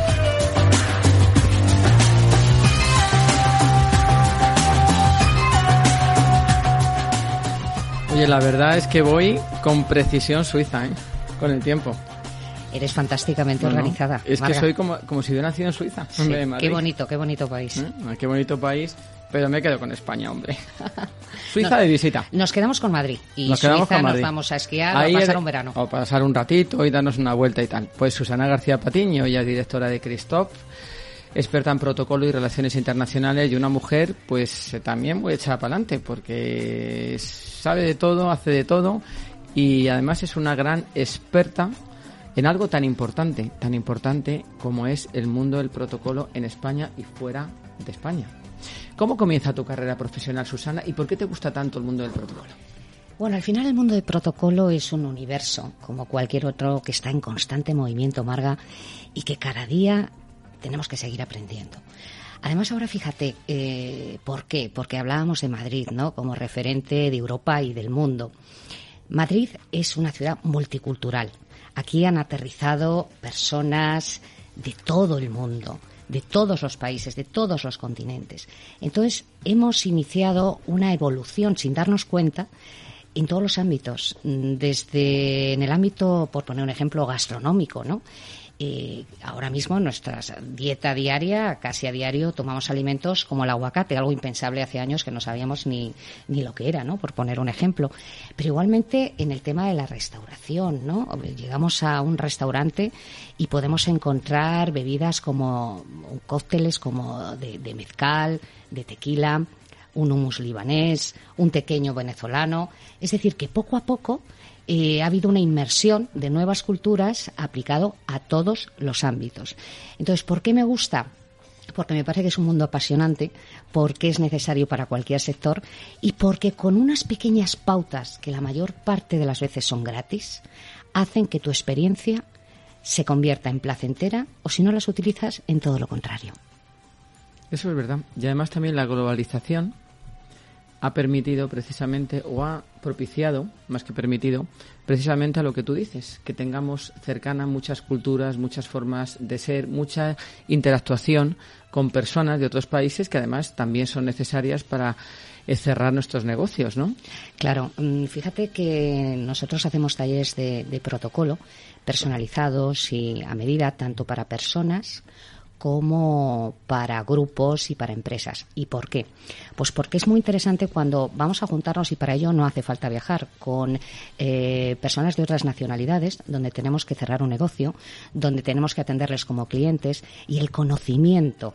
Oye, la verdad es que voy con precisión suiza, ¿eh? Con el tiempo. Eres fantásticamente No, no. organizada. Es que Marga. soy como, como si hubiera nacido en Suiza. Sí, en Madrid. qué bonito, qué bonito país. ¿Eh? Qué bonito país, pero me quedo con España, hombre. Suiza de visita. Nos quedamos con Madrid y Nos Suiza con nos Madrid. vamos a esquiar Ahí o a pasar un verano. O pasar un ratito y darnos una vuelta y tal. Pues Susana García Patiño, ella es directora de Christoph, experta en protocolo y relaciones internacionales y una mujer, pues también muy echada para adelante porque sabe de todo, hace de todo y además es una gran experta en algo tan importante, tan importante como es el mundo del protocolo en España y fuera de España. ¿Cómo comienza tu carrera profesional, Susana, y por qué te gusta tanto el mundo del protocolo? Bueno, al final el mundo del protocolo es un universo, como cualquier otro que está en constante movimiento, Marga, y que cada día tenemos que seguir aprendiendo. Además, ahora fíjate, eh, ¿por qué? Porque hablábamos de Madrid, ¿no? Como referente de Europa y del mundo. Madrid es una ciudad multicultural. Aquí han aterrizado personas de todo el mundo, de todos los países, de todos los continentes. Entonces, hemos iniciado una evolución sin darnos cuenta en todos los ámbitos, mm, desde en el ámbito, por poner un ejemplo, gastronómico, ¿no? Eh, ahora mismo en nuestra dieta diaria, casi a diario, tomamos alimentos como el aguacate, algo impensable hace años que no sabíamos ni, ni lo que era, ¿no? Por poner un ejemplo. Pero igualmente en el tema de la restauración, ¿no? Llegamos a un restaurante y podemos encontrar bebidas como cócteles como de, de mezcal, de tequila, un humus libanés, un tequeño venezolano. Es decir, que poco a poco eh, ha habido una inmersión de nuevas culturas aplicado a todos los ámbitos. Entonces, ¿por qué me gusta? Porque me parece que es un mundo apasionante, porque es necesario para cualquier sector y porque con unas pequeñas pautas, que la mayor parte de las veces son gratis, hacen que tu experiencia se convierta en placentera o si no las utilizas en todo lo contrario. Eso es verdad. Y además también la globalización ha permitido precisamente o ha propiciado, más que permitido, precisamente a lo que tú dices, que tengamos cercanas muchas culturas, muchas formas de ser, mucha interactuación con personas de otros países que además también son necesarias para eh, cerrar nuestros negocios, ¿no? Claro, mm, fíjate que nosotros hacemos talleres de protocolo personalizados y a medida tanto para personas como para grupos y para empresas. ¿Y por qué? Pues porque es muy interesante cuando vamos a juntarnos y para ello no hace falta viajar con eh, personas de otras nacionalidades donde tenemos que cerrar un negocio, donde tenemos que atenderles como clientes y el conocimiento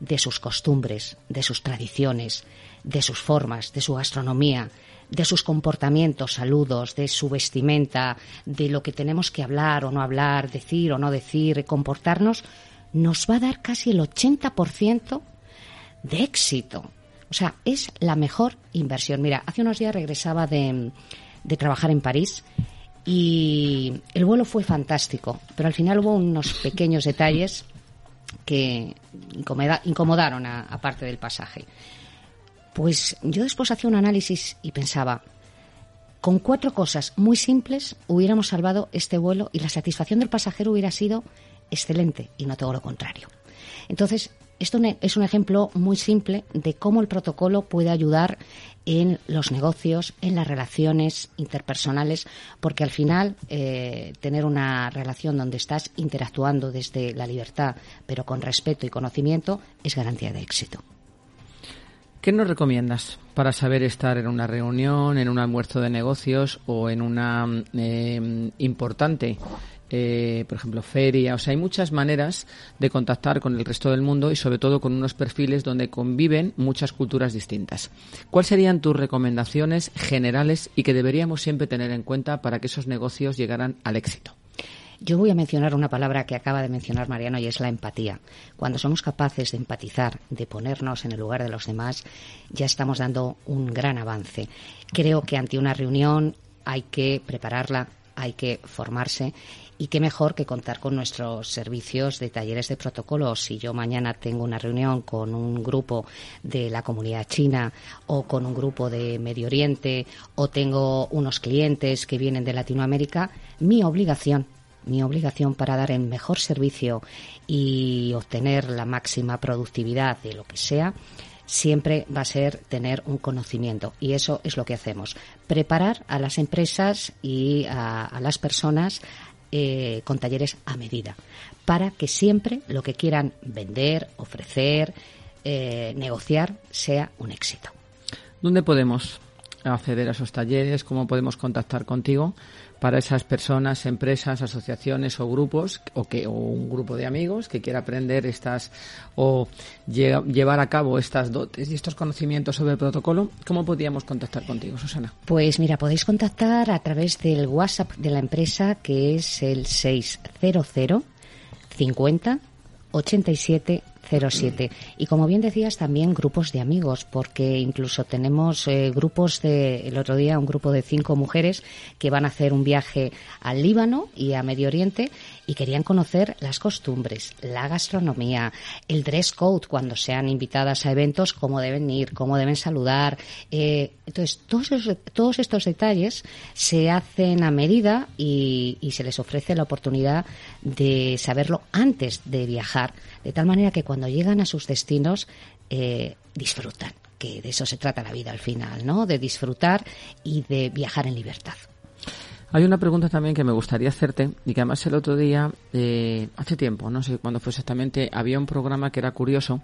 de sus costumbres, de sus tradiciones, de sus formas, de su gastronomía, de sus comportamientos, saludos, de su vestimenta, de lo que tenemos que hablar o no hablar, decir o no decir, comportarnos, nos va a dar casi el 80% de éxito. O sea, es la mejor inversión. Mira, hace unos días regresaba de, de trabajar en París y el vuelo fue fantástico, pero al final hubo unos pequeños detalles que incomoda- incomodaron a, a parte del pasaje. Pues yo después hacía un análisis y pensaba, con cuatro cosas muy simples hubiéramos salvado este vuelo y la satisfacción del pasajero hubiera sido excelente y no todo lo contrario. Entonces, esto es un ejemplo muy simple de cómo el protocolo puede ayudar en los negocios, en las relaciones interpersonales, porque al final eh, tener una relación donde estás interactuando desde la libertad, pero con respeto y conocimiento, es garantía de éxito. ¿Qué nos recomiendas para saber estar en una reunión, en un almuerzo de negocios o en una eh, importante, eh, por ejemplo, feria? O sea, hay muchas maneras de contactar con el resto del mundo y sobre todo con unos perfiles donde conviven muchas culturas distintas. ¿Cuáles serían tus recomendaciones generales y que deberíamos siempre tener en cuenta para que esos negocios llegaran al éxito? Yo voy a mencionar una palabra que acaba de mencionar Mariano y es la empatía. Cuando somos capaces de empatizar, de ponernos en el lugar de los demás, ya estamos dando un gran avance. Creo que ante una reunión hay que prepararla, hay que formarse y qué mejor que contar con nuestros servicios de talleres de protocolo. Si yo mañana tengo una reunión con un grupo de la comunidad china o con un grupo de Medio Oriente o tengo unos clientes que vienen de Latinoamérica, mi obligación mi obligación para dar el mejor servicio y obtener la máxima productividad de lo que sea siempre va a ser tener un conocimiento y eso es lo que hacemos preparar a las empresas y a, las personas eh, con talleres a medida, para que siempre lo que quieran vender, ofrecer, eh, negociar sea un éxito. ¿Dónde podemos acceder a esos talleres? ¿Cómo podemos contactar contigo? Para esas personas, empresas, asociaciones o grupos o que o un grupo de amigos que quiera aprender estas o llevar a cabo estas dotes y estos conocimientos sobre el protocolo, ¿cómo podríamos contactar contigo, Susana? Pues mira, podéis contactar a través del WhatsApp de la empresa que es el 600 50 87 07. Y como bien decías, también grupos de amigos, porque incluso tenemos eh, grupos de, el otro día, un grupo de cinco mujeres que van a hacer un viaje al Líbano y a Medio Oriente y querían conocer las costumbres, la gastronomía, el dress code cuando sean invitadas a eventos, cómo deben ir, cómo deben saludar. Eh, entonces, todos, todos estos detalles se hacen a medida y, y se les ofrece la oportunidad de saberlo antes de viajar, de tal manera que cuando llegan a sus destinos eh, disfrutan, que de eso se trata la vida al final, ¿no? De disfrutar y de viajar en libertad. Hay una pregunta también que me gustaría hacerte y que además el otro día, eh, hace tiempo, no sé cuándo fue exactamente, había un programa que era curioso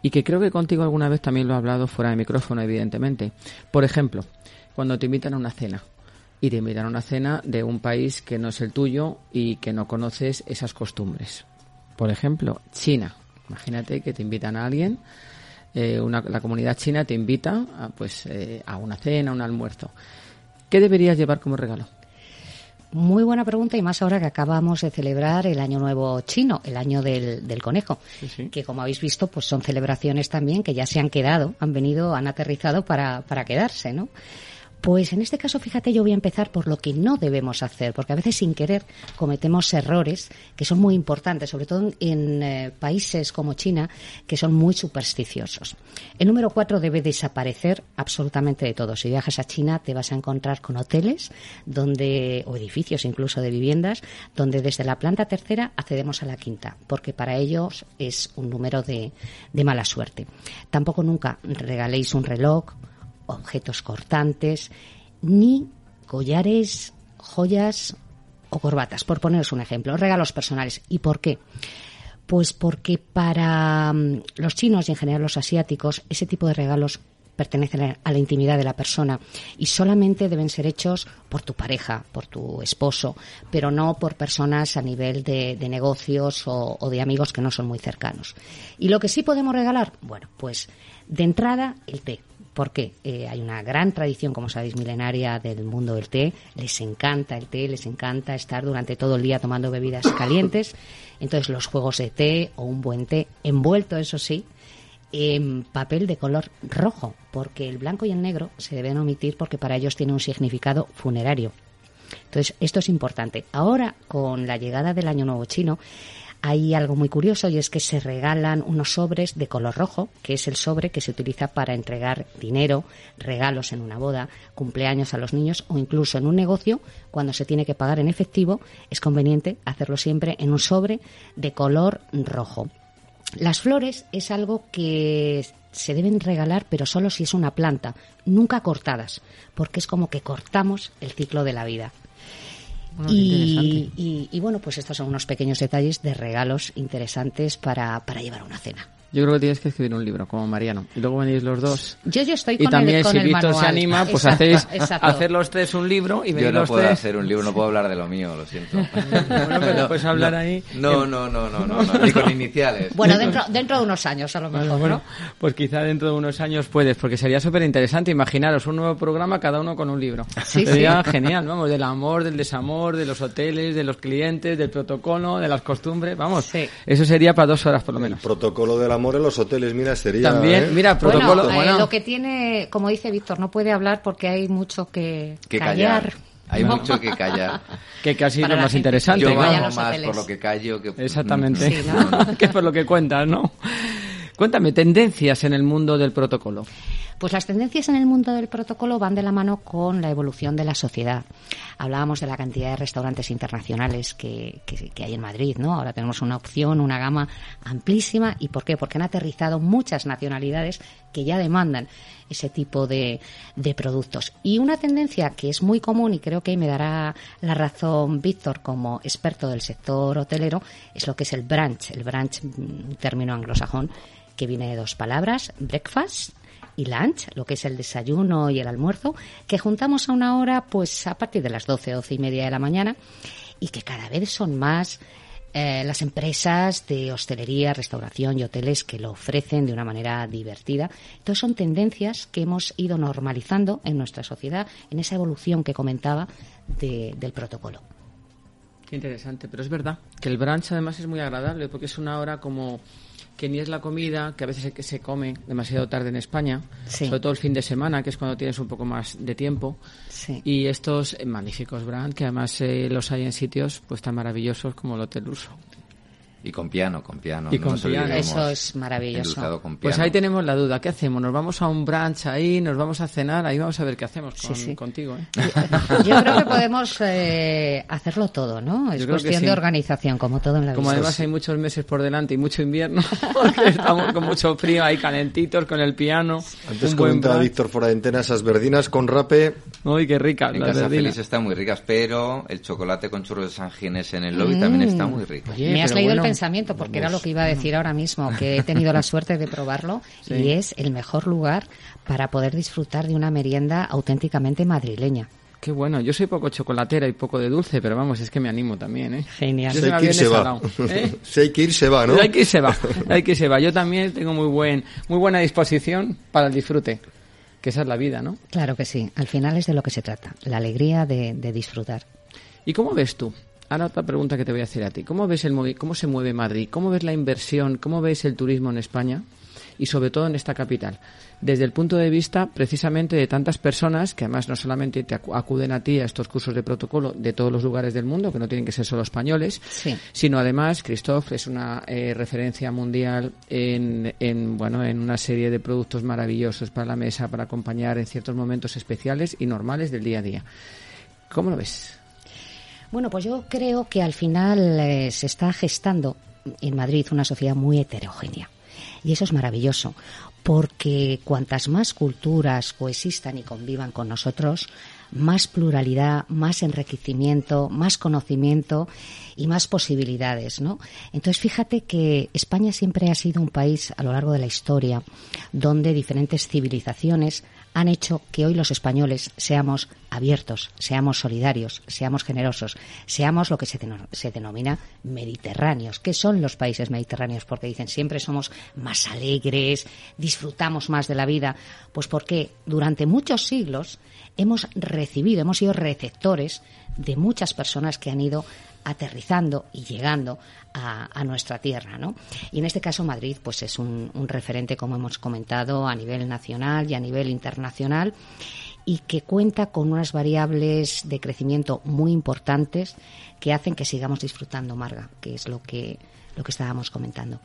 y que creo que contigo alguna vez también lo he hablado fuera de micrófono, evidentemente. Por ejemplo, cuando te invitan a una cena y te invitan a una cena de un país que no es el tuyo y que no conoces esas costumbres. Por ejemplo, China. Imagínate que te invitan a alguien, eh, la comunidad china te invita a, pues, eh, a una cena, un almuerzo. ¿Qué deberías llevar como regalo? Muy buena pregunta y más ahora que acabamos de celebrar el Año Nuevo Chino, el Año del, del Conejo, que como habéis visto pues son celebraciones también que ya se han quedado, han venido, han aterrizado para, para quedarse, ¿no? Pues en este caso, fíjate, yo voy a empezar por lo que no debemos hacer, porque a veces sin querer cometemos errores que son muy importantes, sobre todo en eh, países como China, que son muy supersticiosos. El número cuatro debe desaparecer absolutamente de todo. Si viajas a China, te vas a encontrar con hoteles donde, o edificios incluso de viviendas, donde desde la planta tercera accedemos a la quinta, porque para ellos es un número de, de mala suerte. Tampoco nunca regaléis un reloj, objetos cortantes, ni collares, joyas o corbatas, por poneros un ejemplo, regalos personales. ¿Y por qué? Pues porque para mm, los chinos y en general los asiáticos ese tipo de regalos pertenecen a la intimidad de la persona y solamente deben ser hechos por tu pareja, por tu esposo, pero no por personas a nivel de, negocios o, o, de amigos que no son muy cercanos. Y lo que sí podemos regalar, bueno, pues de entrada el té porque eh, hay una gran tradición, como sabéis, milenaria del mundo del té. Les encanta el té, les encanta estar durante todo el día tomando bebidas calientes. Entonces, los juegos de té o un buen té, envuelto, eso sí, en papel de color rojo, porque el blanco y el negro se deben omitir porque para ellos tiene un significado funerario. Entonces, esto es importante. Ahora, con la llegada del Año Nuevo Chino, hay algo muy curioso y es que se regalan unos sobres de color rojo, que es el sobre que se utiliza para entregar dinero, regalos en una boda, cumpleaños a los niños o incluso en un negocio, cuando se tiene que pagar en efectivo, es conveniente hacerlo siempre en un sobre de color rojo. Las flores es algo que se deben regalar, pero solo si es una planta, nunca cortadas, porque es como que cortamos el ciclo de la vida y, bueno, pues estos son unos pequeños detalles de regalos interesantes para, para llevar una cena. Yo creo que tienes que escribir un libro, como Mariano. Y luego venís los dos. Yo, yo estoy y con también, el, con si el Víctor se manual. anima, pues Exacto, hacéis exacto. hacer los tres un libro y venir Yo no los puedo tres. hacer un libro, no puedo hablar de lo mío, lo siento. Bueno, pero puedes hablar ahí. No, no, no, no, no, no, ni con iniciales. Bueno, dentro, dentro de unos años, a lo mejor, Bueno, ¿no? pues quizá dentro de unos años puedes, porque sería súper interesante. Imaginaros un nuevo programa, cada uno con un libro. Sí, sería genial, vamos, del amor, del desamor, de los hoteles, de los clientes, del protocolo, de las costumbres, vamos. Sí. Eso sería para dos horas por lo El menos. protocolo del amor en los hoteles, mira, sería... También, ¿eh? mira, protocolo. Bueno, eh, bueno. lo que tiene, como dice Víctor, no puede hablar porque hay mucho que, que callar. callar. Hay mucho que callar. Que casi Para lo más gente interesante. que Yo valgo más hoteles. por lo que callo que... Exactamente. Sí, ¿no? que es por lo que cuentas, ¿no? Cuéntame, tendencias en el mundo del protocolo. Pues las tendencias en el mundo del protocolo van de la mano con la evolución de la sociedad. Hablábamos de la cantidad de restaurantes internacionales que, que- hay en Madrid, ¿no? Ahora tenemos una opción, una gama amplísima. ¿Y por qué? Porque han aterrizado muchas nacionalidades que ya demandan ese tipo de, de productos. Y una tendencia que es muy común, y creo que me dará la razón Víctor como experto del sector hotelero, es lo que es el brunch. El brunch, mm, término anglosajón, que viene de dos palabras, breakfast y lunch, lo que es el desayuno y el almuerzo, que juntamos a una hora, pues a partir de las 12, 12 y media de la mañana, y que cada vez son más eh, las empresas de hostelería, restauración y hoteles que lo ofrecen de una manera divertida. Entonces son tendencias que hemos ido normalizando en nuestra sociedad en esa evolución que comentaba de- del protocolo. Qué interesante, pero es verdad que el brunch además es muy agradable porque es una hora como que ni es la comida, que a veces se- que se come demasiado tarde en España, Sí. sobre todo el fin de semana, que es cuando tienes un poco más de tiempo. Sí. Y estos eh, magníficos brunch, que además eh, los hay en sitios pues tan maravillosos como el Hotel Urso. Y con piano, con piano. Y no con piano. Eso es maravilloso. Pues piano. ahí tenemos la duda, ¿qué hacemos? ¿Nos vamos a un brunch ahí? ¿Nos vamos a cenar? Ahí vamos a ver qué hacemos Sí, con- sí. contigo. ¿eh? Yo creo que podemos eh, hacerlo todo, ¿no? Es cuestión sí. de organización, como todo en la Como vida. además hay muchos meses por delante y mucho invierno, porque estamos con mucho frío ahí calentitos con el piano. Antes comentaba. Víctor fuera de antena esas verdinas con rape. Uy, qué rica. En las Casa verdinas. Feliz están muy ricas, pero el chocolate con churros de San Ginés en el lobby también está muy rico. Oye, Me has leído bueno, el pensamiento porque era lo que iba a decir ahora mismo, que he tenido la suerte de probarlo Sí. y es el mejor lugar para poder disfrutar de una merienda auténticamente madrileña. Qué bueno. Yo soy poco chocolatera y poco de dulce, pero vamos, es que me animo también, ¿eh? Genial. Si hay que ir, se va. ¿eh? Si hay que ir, se va, ¿no? Hay que ir, se va. Hay que ir, se va. Yo también tengo muy buen, muy buena disposición para el disfrute, que esa es la vida, ¿no? Claro que sí, al final es de lo que se trata, la alegría de, de disfrutar. ¿Y cómo ves tú? Ahora otra pregunta que te voy a hacer a ti. ¿Cómo ves el cómo se mueve Madrid? ¿Cómo ves la inversión? ¿Cómo ves el turismo en España? Y sobre todo en esta capital. Desde el punto de vista precisamente de tantas personas que además no solamente te acu- acuden a ti a estos cursos de protocolo de todos los lugares del mundo, que no tienen que ser solo españoles, Sí. sino además Christophe es una eh, referencia mundial en, en, bueno, en una serie de productos maravillosos para la mesa, para acompañar en ciertos momentos especiales y normales del día a día. ¿Cómo lo ves? Bueno, pues yo creo que al final eh, se está gestando en Madrid una sociedad muy heterogénea. Y eso es maravilloso, porque cuantas más culturas coexistan y convivan con nosotros, más pluralidad, más enriquecimiento, más conocimiento y más posibilidades, ¿no? Entonces, fíjate que España siempre ha sido un país a lo largo de la historia donde diferentes civilizaciones han hecho que hoy los españoles seamos abiertos, seamos solidarios, seamos generosos, seamos lo que se, se denomina mediterráneos. ¿Qué son los países mediterráneos? Porque dicen siempre somos más alegres, disfrutamos más de la vida. Pues porque durante muchos siglos hemos recibido, hemos sido receptores de muchas personas que han ido aterrizando y llegando a, nuestra tierra, ¿no? Y en este caso Madrid, pues es un, un referente, como hemos comentado, a nivel nacional y a nivel internacional y que cuenta con unas variables de crecimiento muy importantes que hacen que sigamos disfrutando Marga, que es lo que lo que estábamos comentando.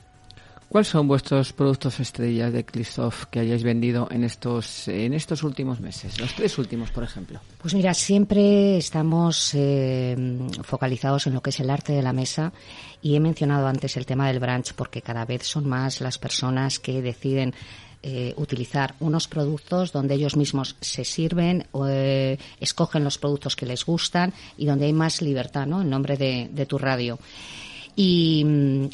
¿Cuáles son vuestros productos estrellas de Christoph que hayáis vendido en estos en estos últimos meses? Los tres últimos, por ejemplo. Pues mira, siempre estamos eh, focalizados en lo que es el arte de la mesa y he mencionado antes el tema del brunch porque cada vez son más las personas que deciden eh, utilizar unos productos donde ellos mismos se sirven, eh, escogen los productos que les gustan y donde hay más libertad, ¿no? En nombre de tu radio. Y,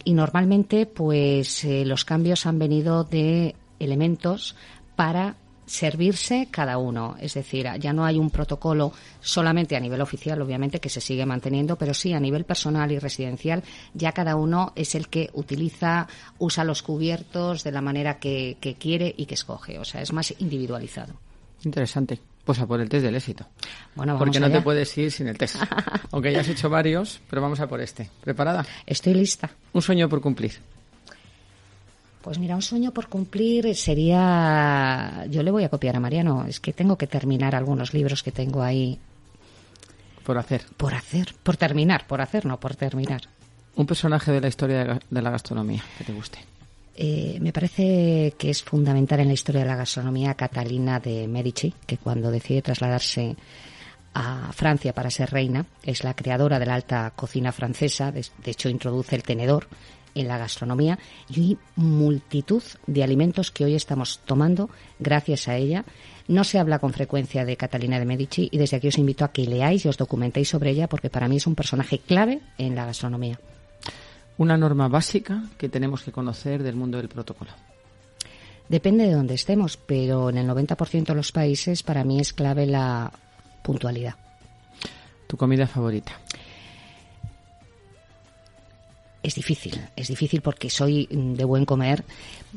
normalmente, pues eh, los cambios han venido de elementos para servirse cada uno. Es decir, ya no hay un protocolo solamente a nivel oficial, obviamente, que se sigue manteniendo, pero sí a nivel personal y residencial, ya cada uno es el que utiliza, usa los cubiertos de la manera que, quiere y que escoge. O sea, es más individualizado. Interesante. Pues a por el test del éxito. Bueno, vamos Porque no te puedes ir sin el test. Aunque ya has hecho varios, pero vamos a por este. ¿Preparada? Estoy lista. Un sueño por cumplir. Pues mira, un sueño por cumplir sería. Yo le voy a copiar a Mariano. Es que tengo que terminar algunos libros que tengo ahí. Por hacer. Por hacer. Por terminar. Por hacer, no, por terminar. Un personaje de la historia de la gastronomía que te guste. Eh, me parece que es fundamental en la historia de la gastronomía Catalina de Medici, que cuando decide trasladarse a Francia para ser reina, es la creadora de la alta cocina francesa, de hecho introduce el tenedor en la gastronomía y multitud de alimentos que hoy estamos tomando gracias a ella. No se habla con frecuencia de Catalina de Medici y desde aquí os invito a que leáis y os documentéis sobre ella porque para mí es un personaje clave en la gastronomía. Una norma básica que tenemos que conocer del mundo del protocolo. Depende de dónde estemos, pero en el 90% de los países para mí es clave la puntualidad. ¿Tu comida favorita? es difícil, es difícil porque soy mm, de buen comer,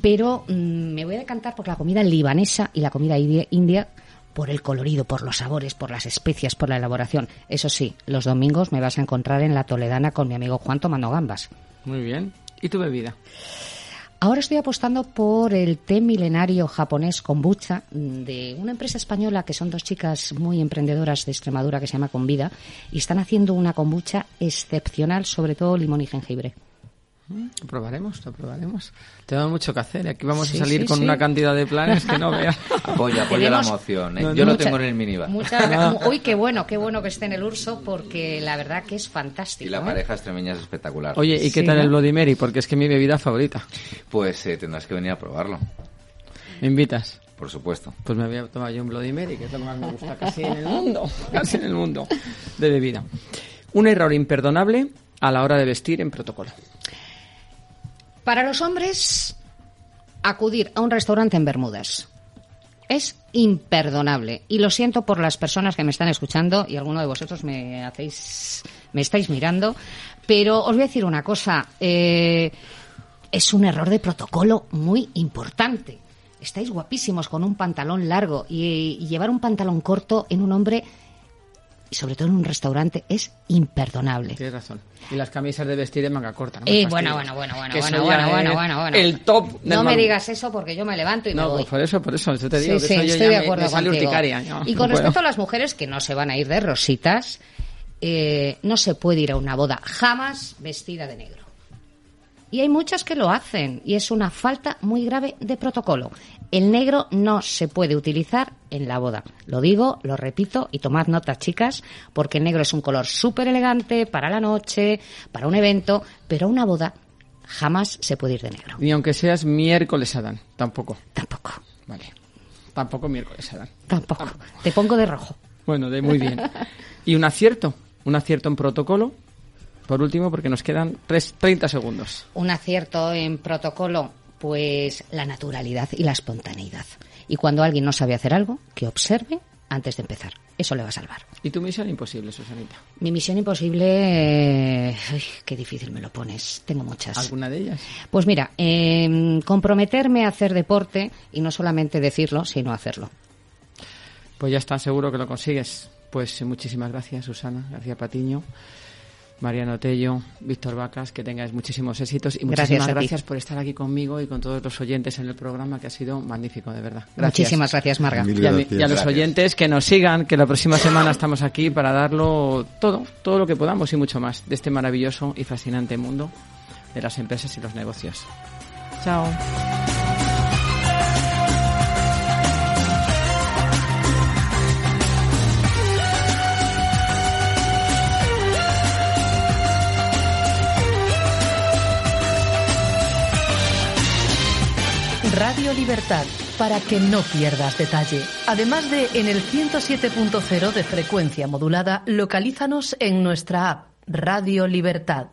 pero mm, me voy a decantar por la comida libanesa y la comida india por el colorido, por los sabores, por las especias, por la elaboración. Eso sí, los domingos me vas a encontrar en la Toledana con mi amigo Juan tomando gambas. Muy bien. ¿Y tu bebida? Ahora estoy apostando por el té milenario japonés kombucha mm, de una empresa española que son dos chicas muy emprendedoras de Extremadura que se llama Convida y están haciendo una kombucha excepcional, sobre todo limón y jengibre. Lo probaremos, lo probaremos. Tenemos mucho que hacer. Aquí vamos a salir con una cantidad de planes que no veas. Apoya, apoya la moción. ¿eh? Yo lo tengo en el minibar. Uy, qué bueno, qué bueno que esté en el urso porque la verdad que es fantástico. Y la ¿eh? pareja extremeña es espectacular. Oye, ¿y qué tal el Bloody Mary? Porque es que es mi bebida favorita. Pues eh, tendrás que venir a probarlo. ¿Me invitas? Por supuesto. Pues me voy a tomar yo un Bloody Mary, que es lo que más me gusta casi en el mundo. Casi en el mundo de bebida. Un error imperdonable a la hora de vestir en protocolo. Para los hombres, acudir a un restaurante en Bermudas es imperdonable. Y lo siento por las personas que me están escuchando y alguno de vosotros me hacéis, me estáis mirando, pero os voy a decir una cosa. Eh, es un error de protocolo muy importante. Estáis guapísimos con un pantalón largo y llevar un pantalón corto en un hombre y sobre todo en un restaurante es imperdonable. Tienes razón. Y las camisas de vestir de manga corta. ¿no? Eh, bueno, bueno, bueno, bueno, bueno, bueno, bueno, bueno, El top. Del no me digas eso porque yo me levanto y no, me voy. No, por eso, por eso. Yo te digo que estoy de acuerdo me, sale urticaria, Y con respecto a las mujeres que no se van a ir de rositas, eh, no se puede ir a una boda jamás vestida de negro. Y hay muchas que lo hacen y es una falta muy grave de protocolo. El negro no se puede utilizar en la boda. Lo digo, lo repito y tomad nota, chicas, porque el negro es un color súper elegante para la noche, para un evento, pero una boda jamás se puede ir de negro. Ni aunque seas miércoles Adán, tampoco. Tampoco. Vale. Tampoco miércoles Adán. Tampoco. Te pongo de rojo. Bueno, de muy bien. ¿Y un acierto? ¿Un acierto en protocolo? Por último, porque nos quedan 30 segundos. Un acierto en protocolo pues la naturalidad y la espontaneidad. Y cuando alguien no sabe hacer algo, que observe antes de empezar. Eso le va a salvar. ¿Y tu misión imposible, Susanita? Mi misión imposible... qué difícil me lo pones. Tengo muchas. ¿Alguna de ellas? Pues mira, em, comprometerme a hacer deporte y no solamente decirlo, sino hacerlo. Pues ya está, seguro que lo consigues. Pues muchísimas gracias, Susana. Gracias, Patiño. Mariano Tello, Víctor Vacas, que tengáis muchísimos éxitos y muchísimas gracias, por estar aquí conmigo y con todos los oyentes en el programa, que ha sido magnífico, de verdad. Muchísimas gracias, Marga. Y a, los oyentes que nos sigan, que la próxima semana estamos aquí para darlo todo, todo lo que podamos y mucho más de este maravilloso y fascinante mundo de las empresas y los negocios. Chao. Radio Libertad, para que no pierdas detalle. Además de en el 107.0 de frecuencia modulada, localízanos en nuestra app Radio Libertad.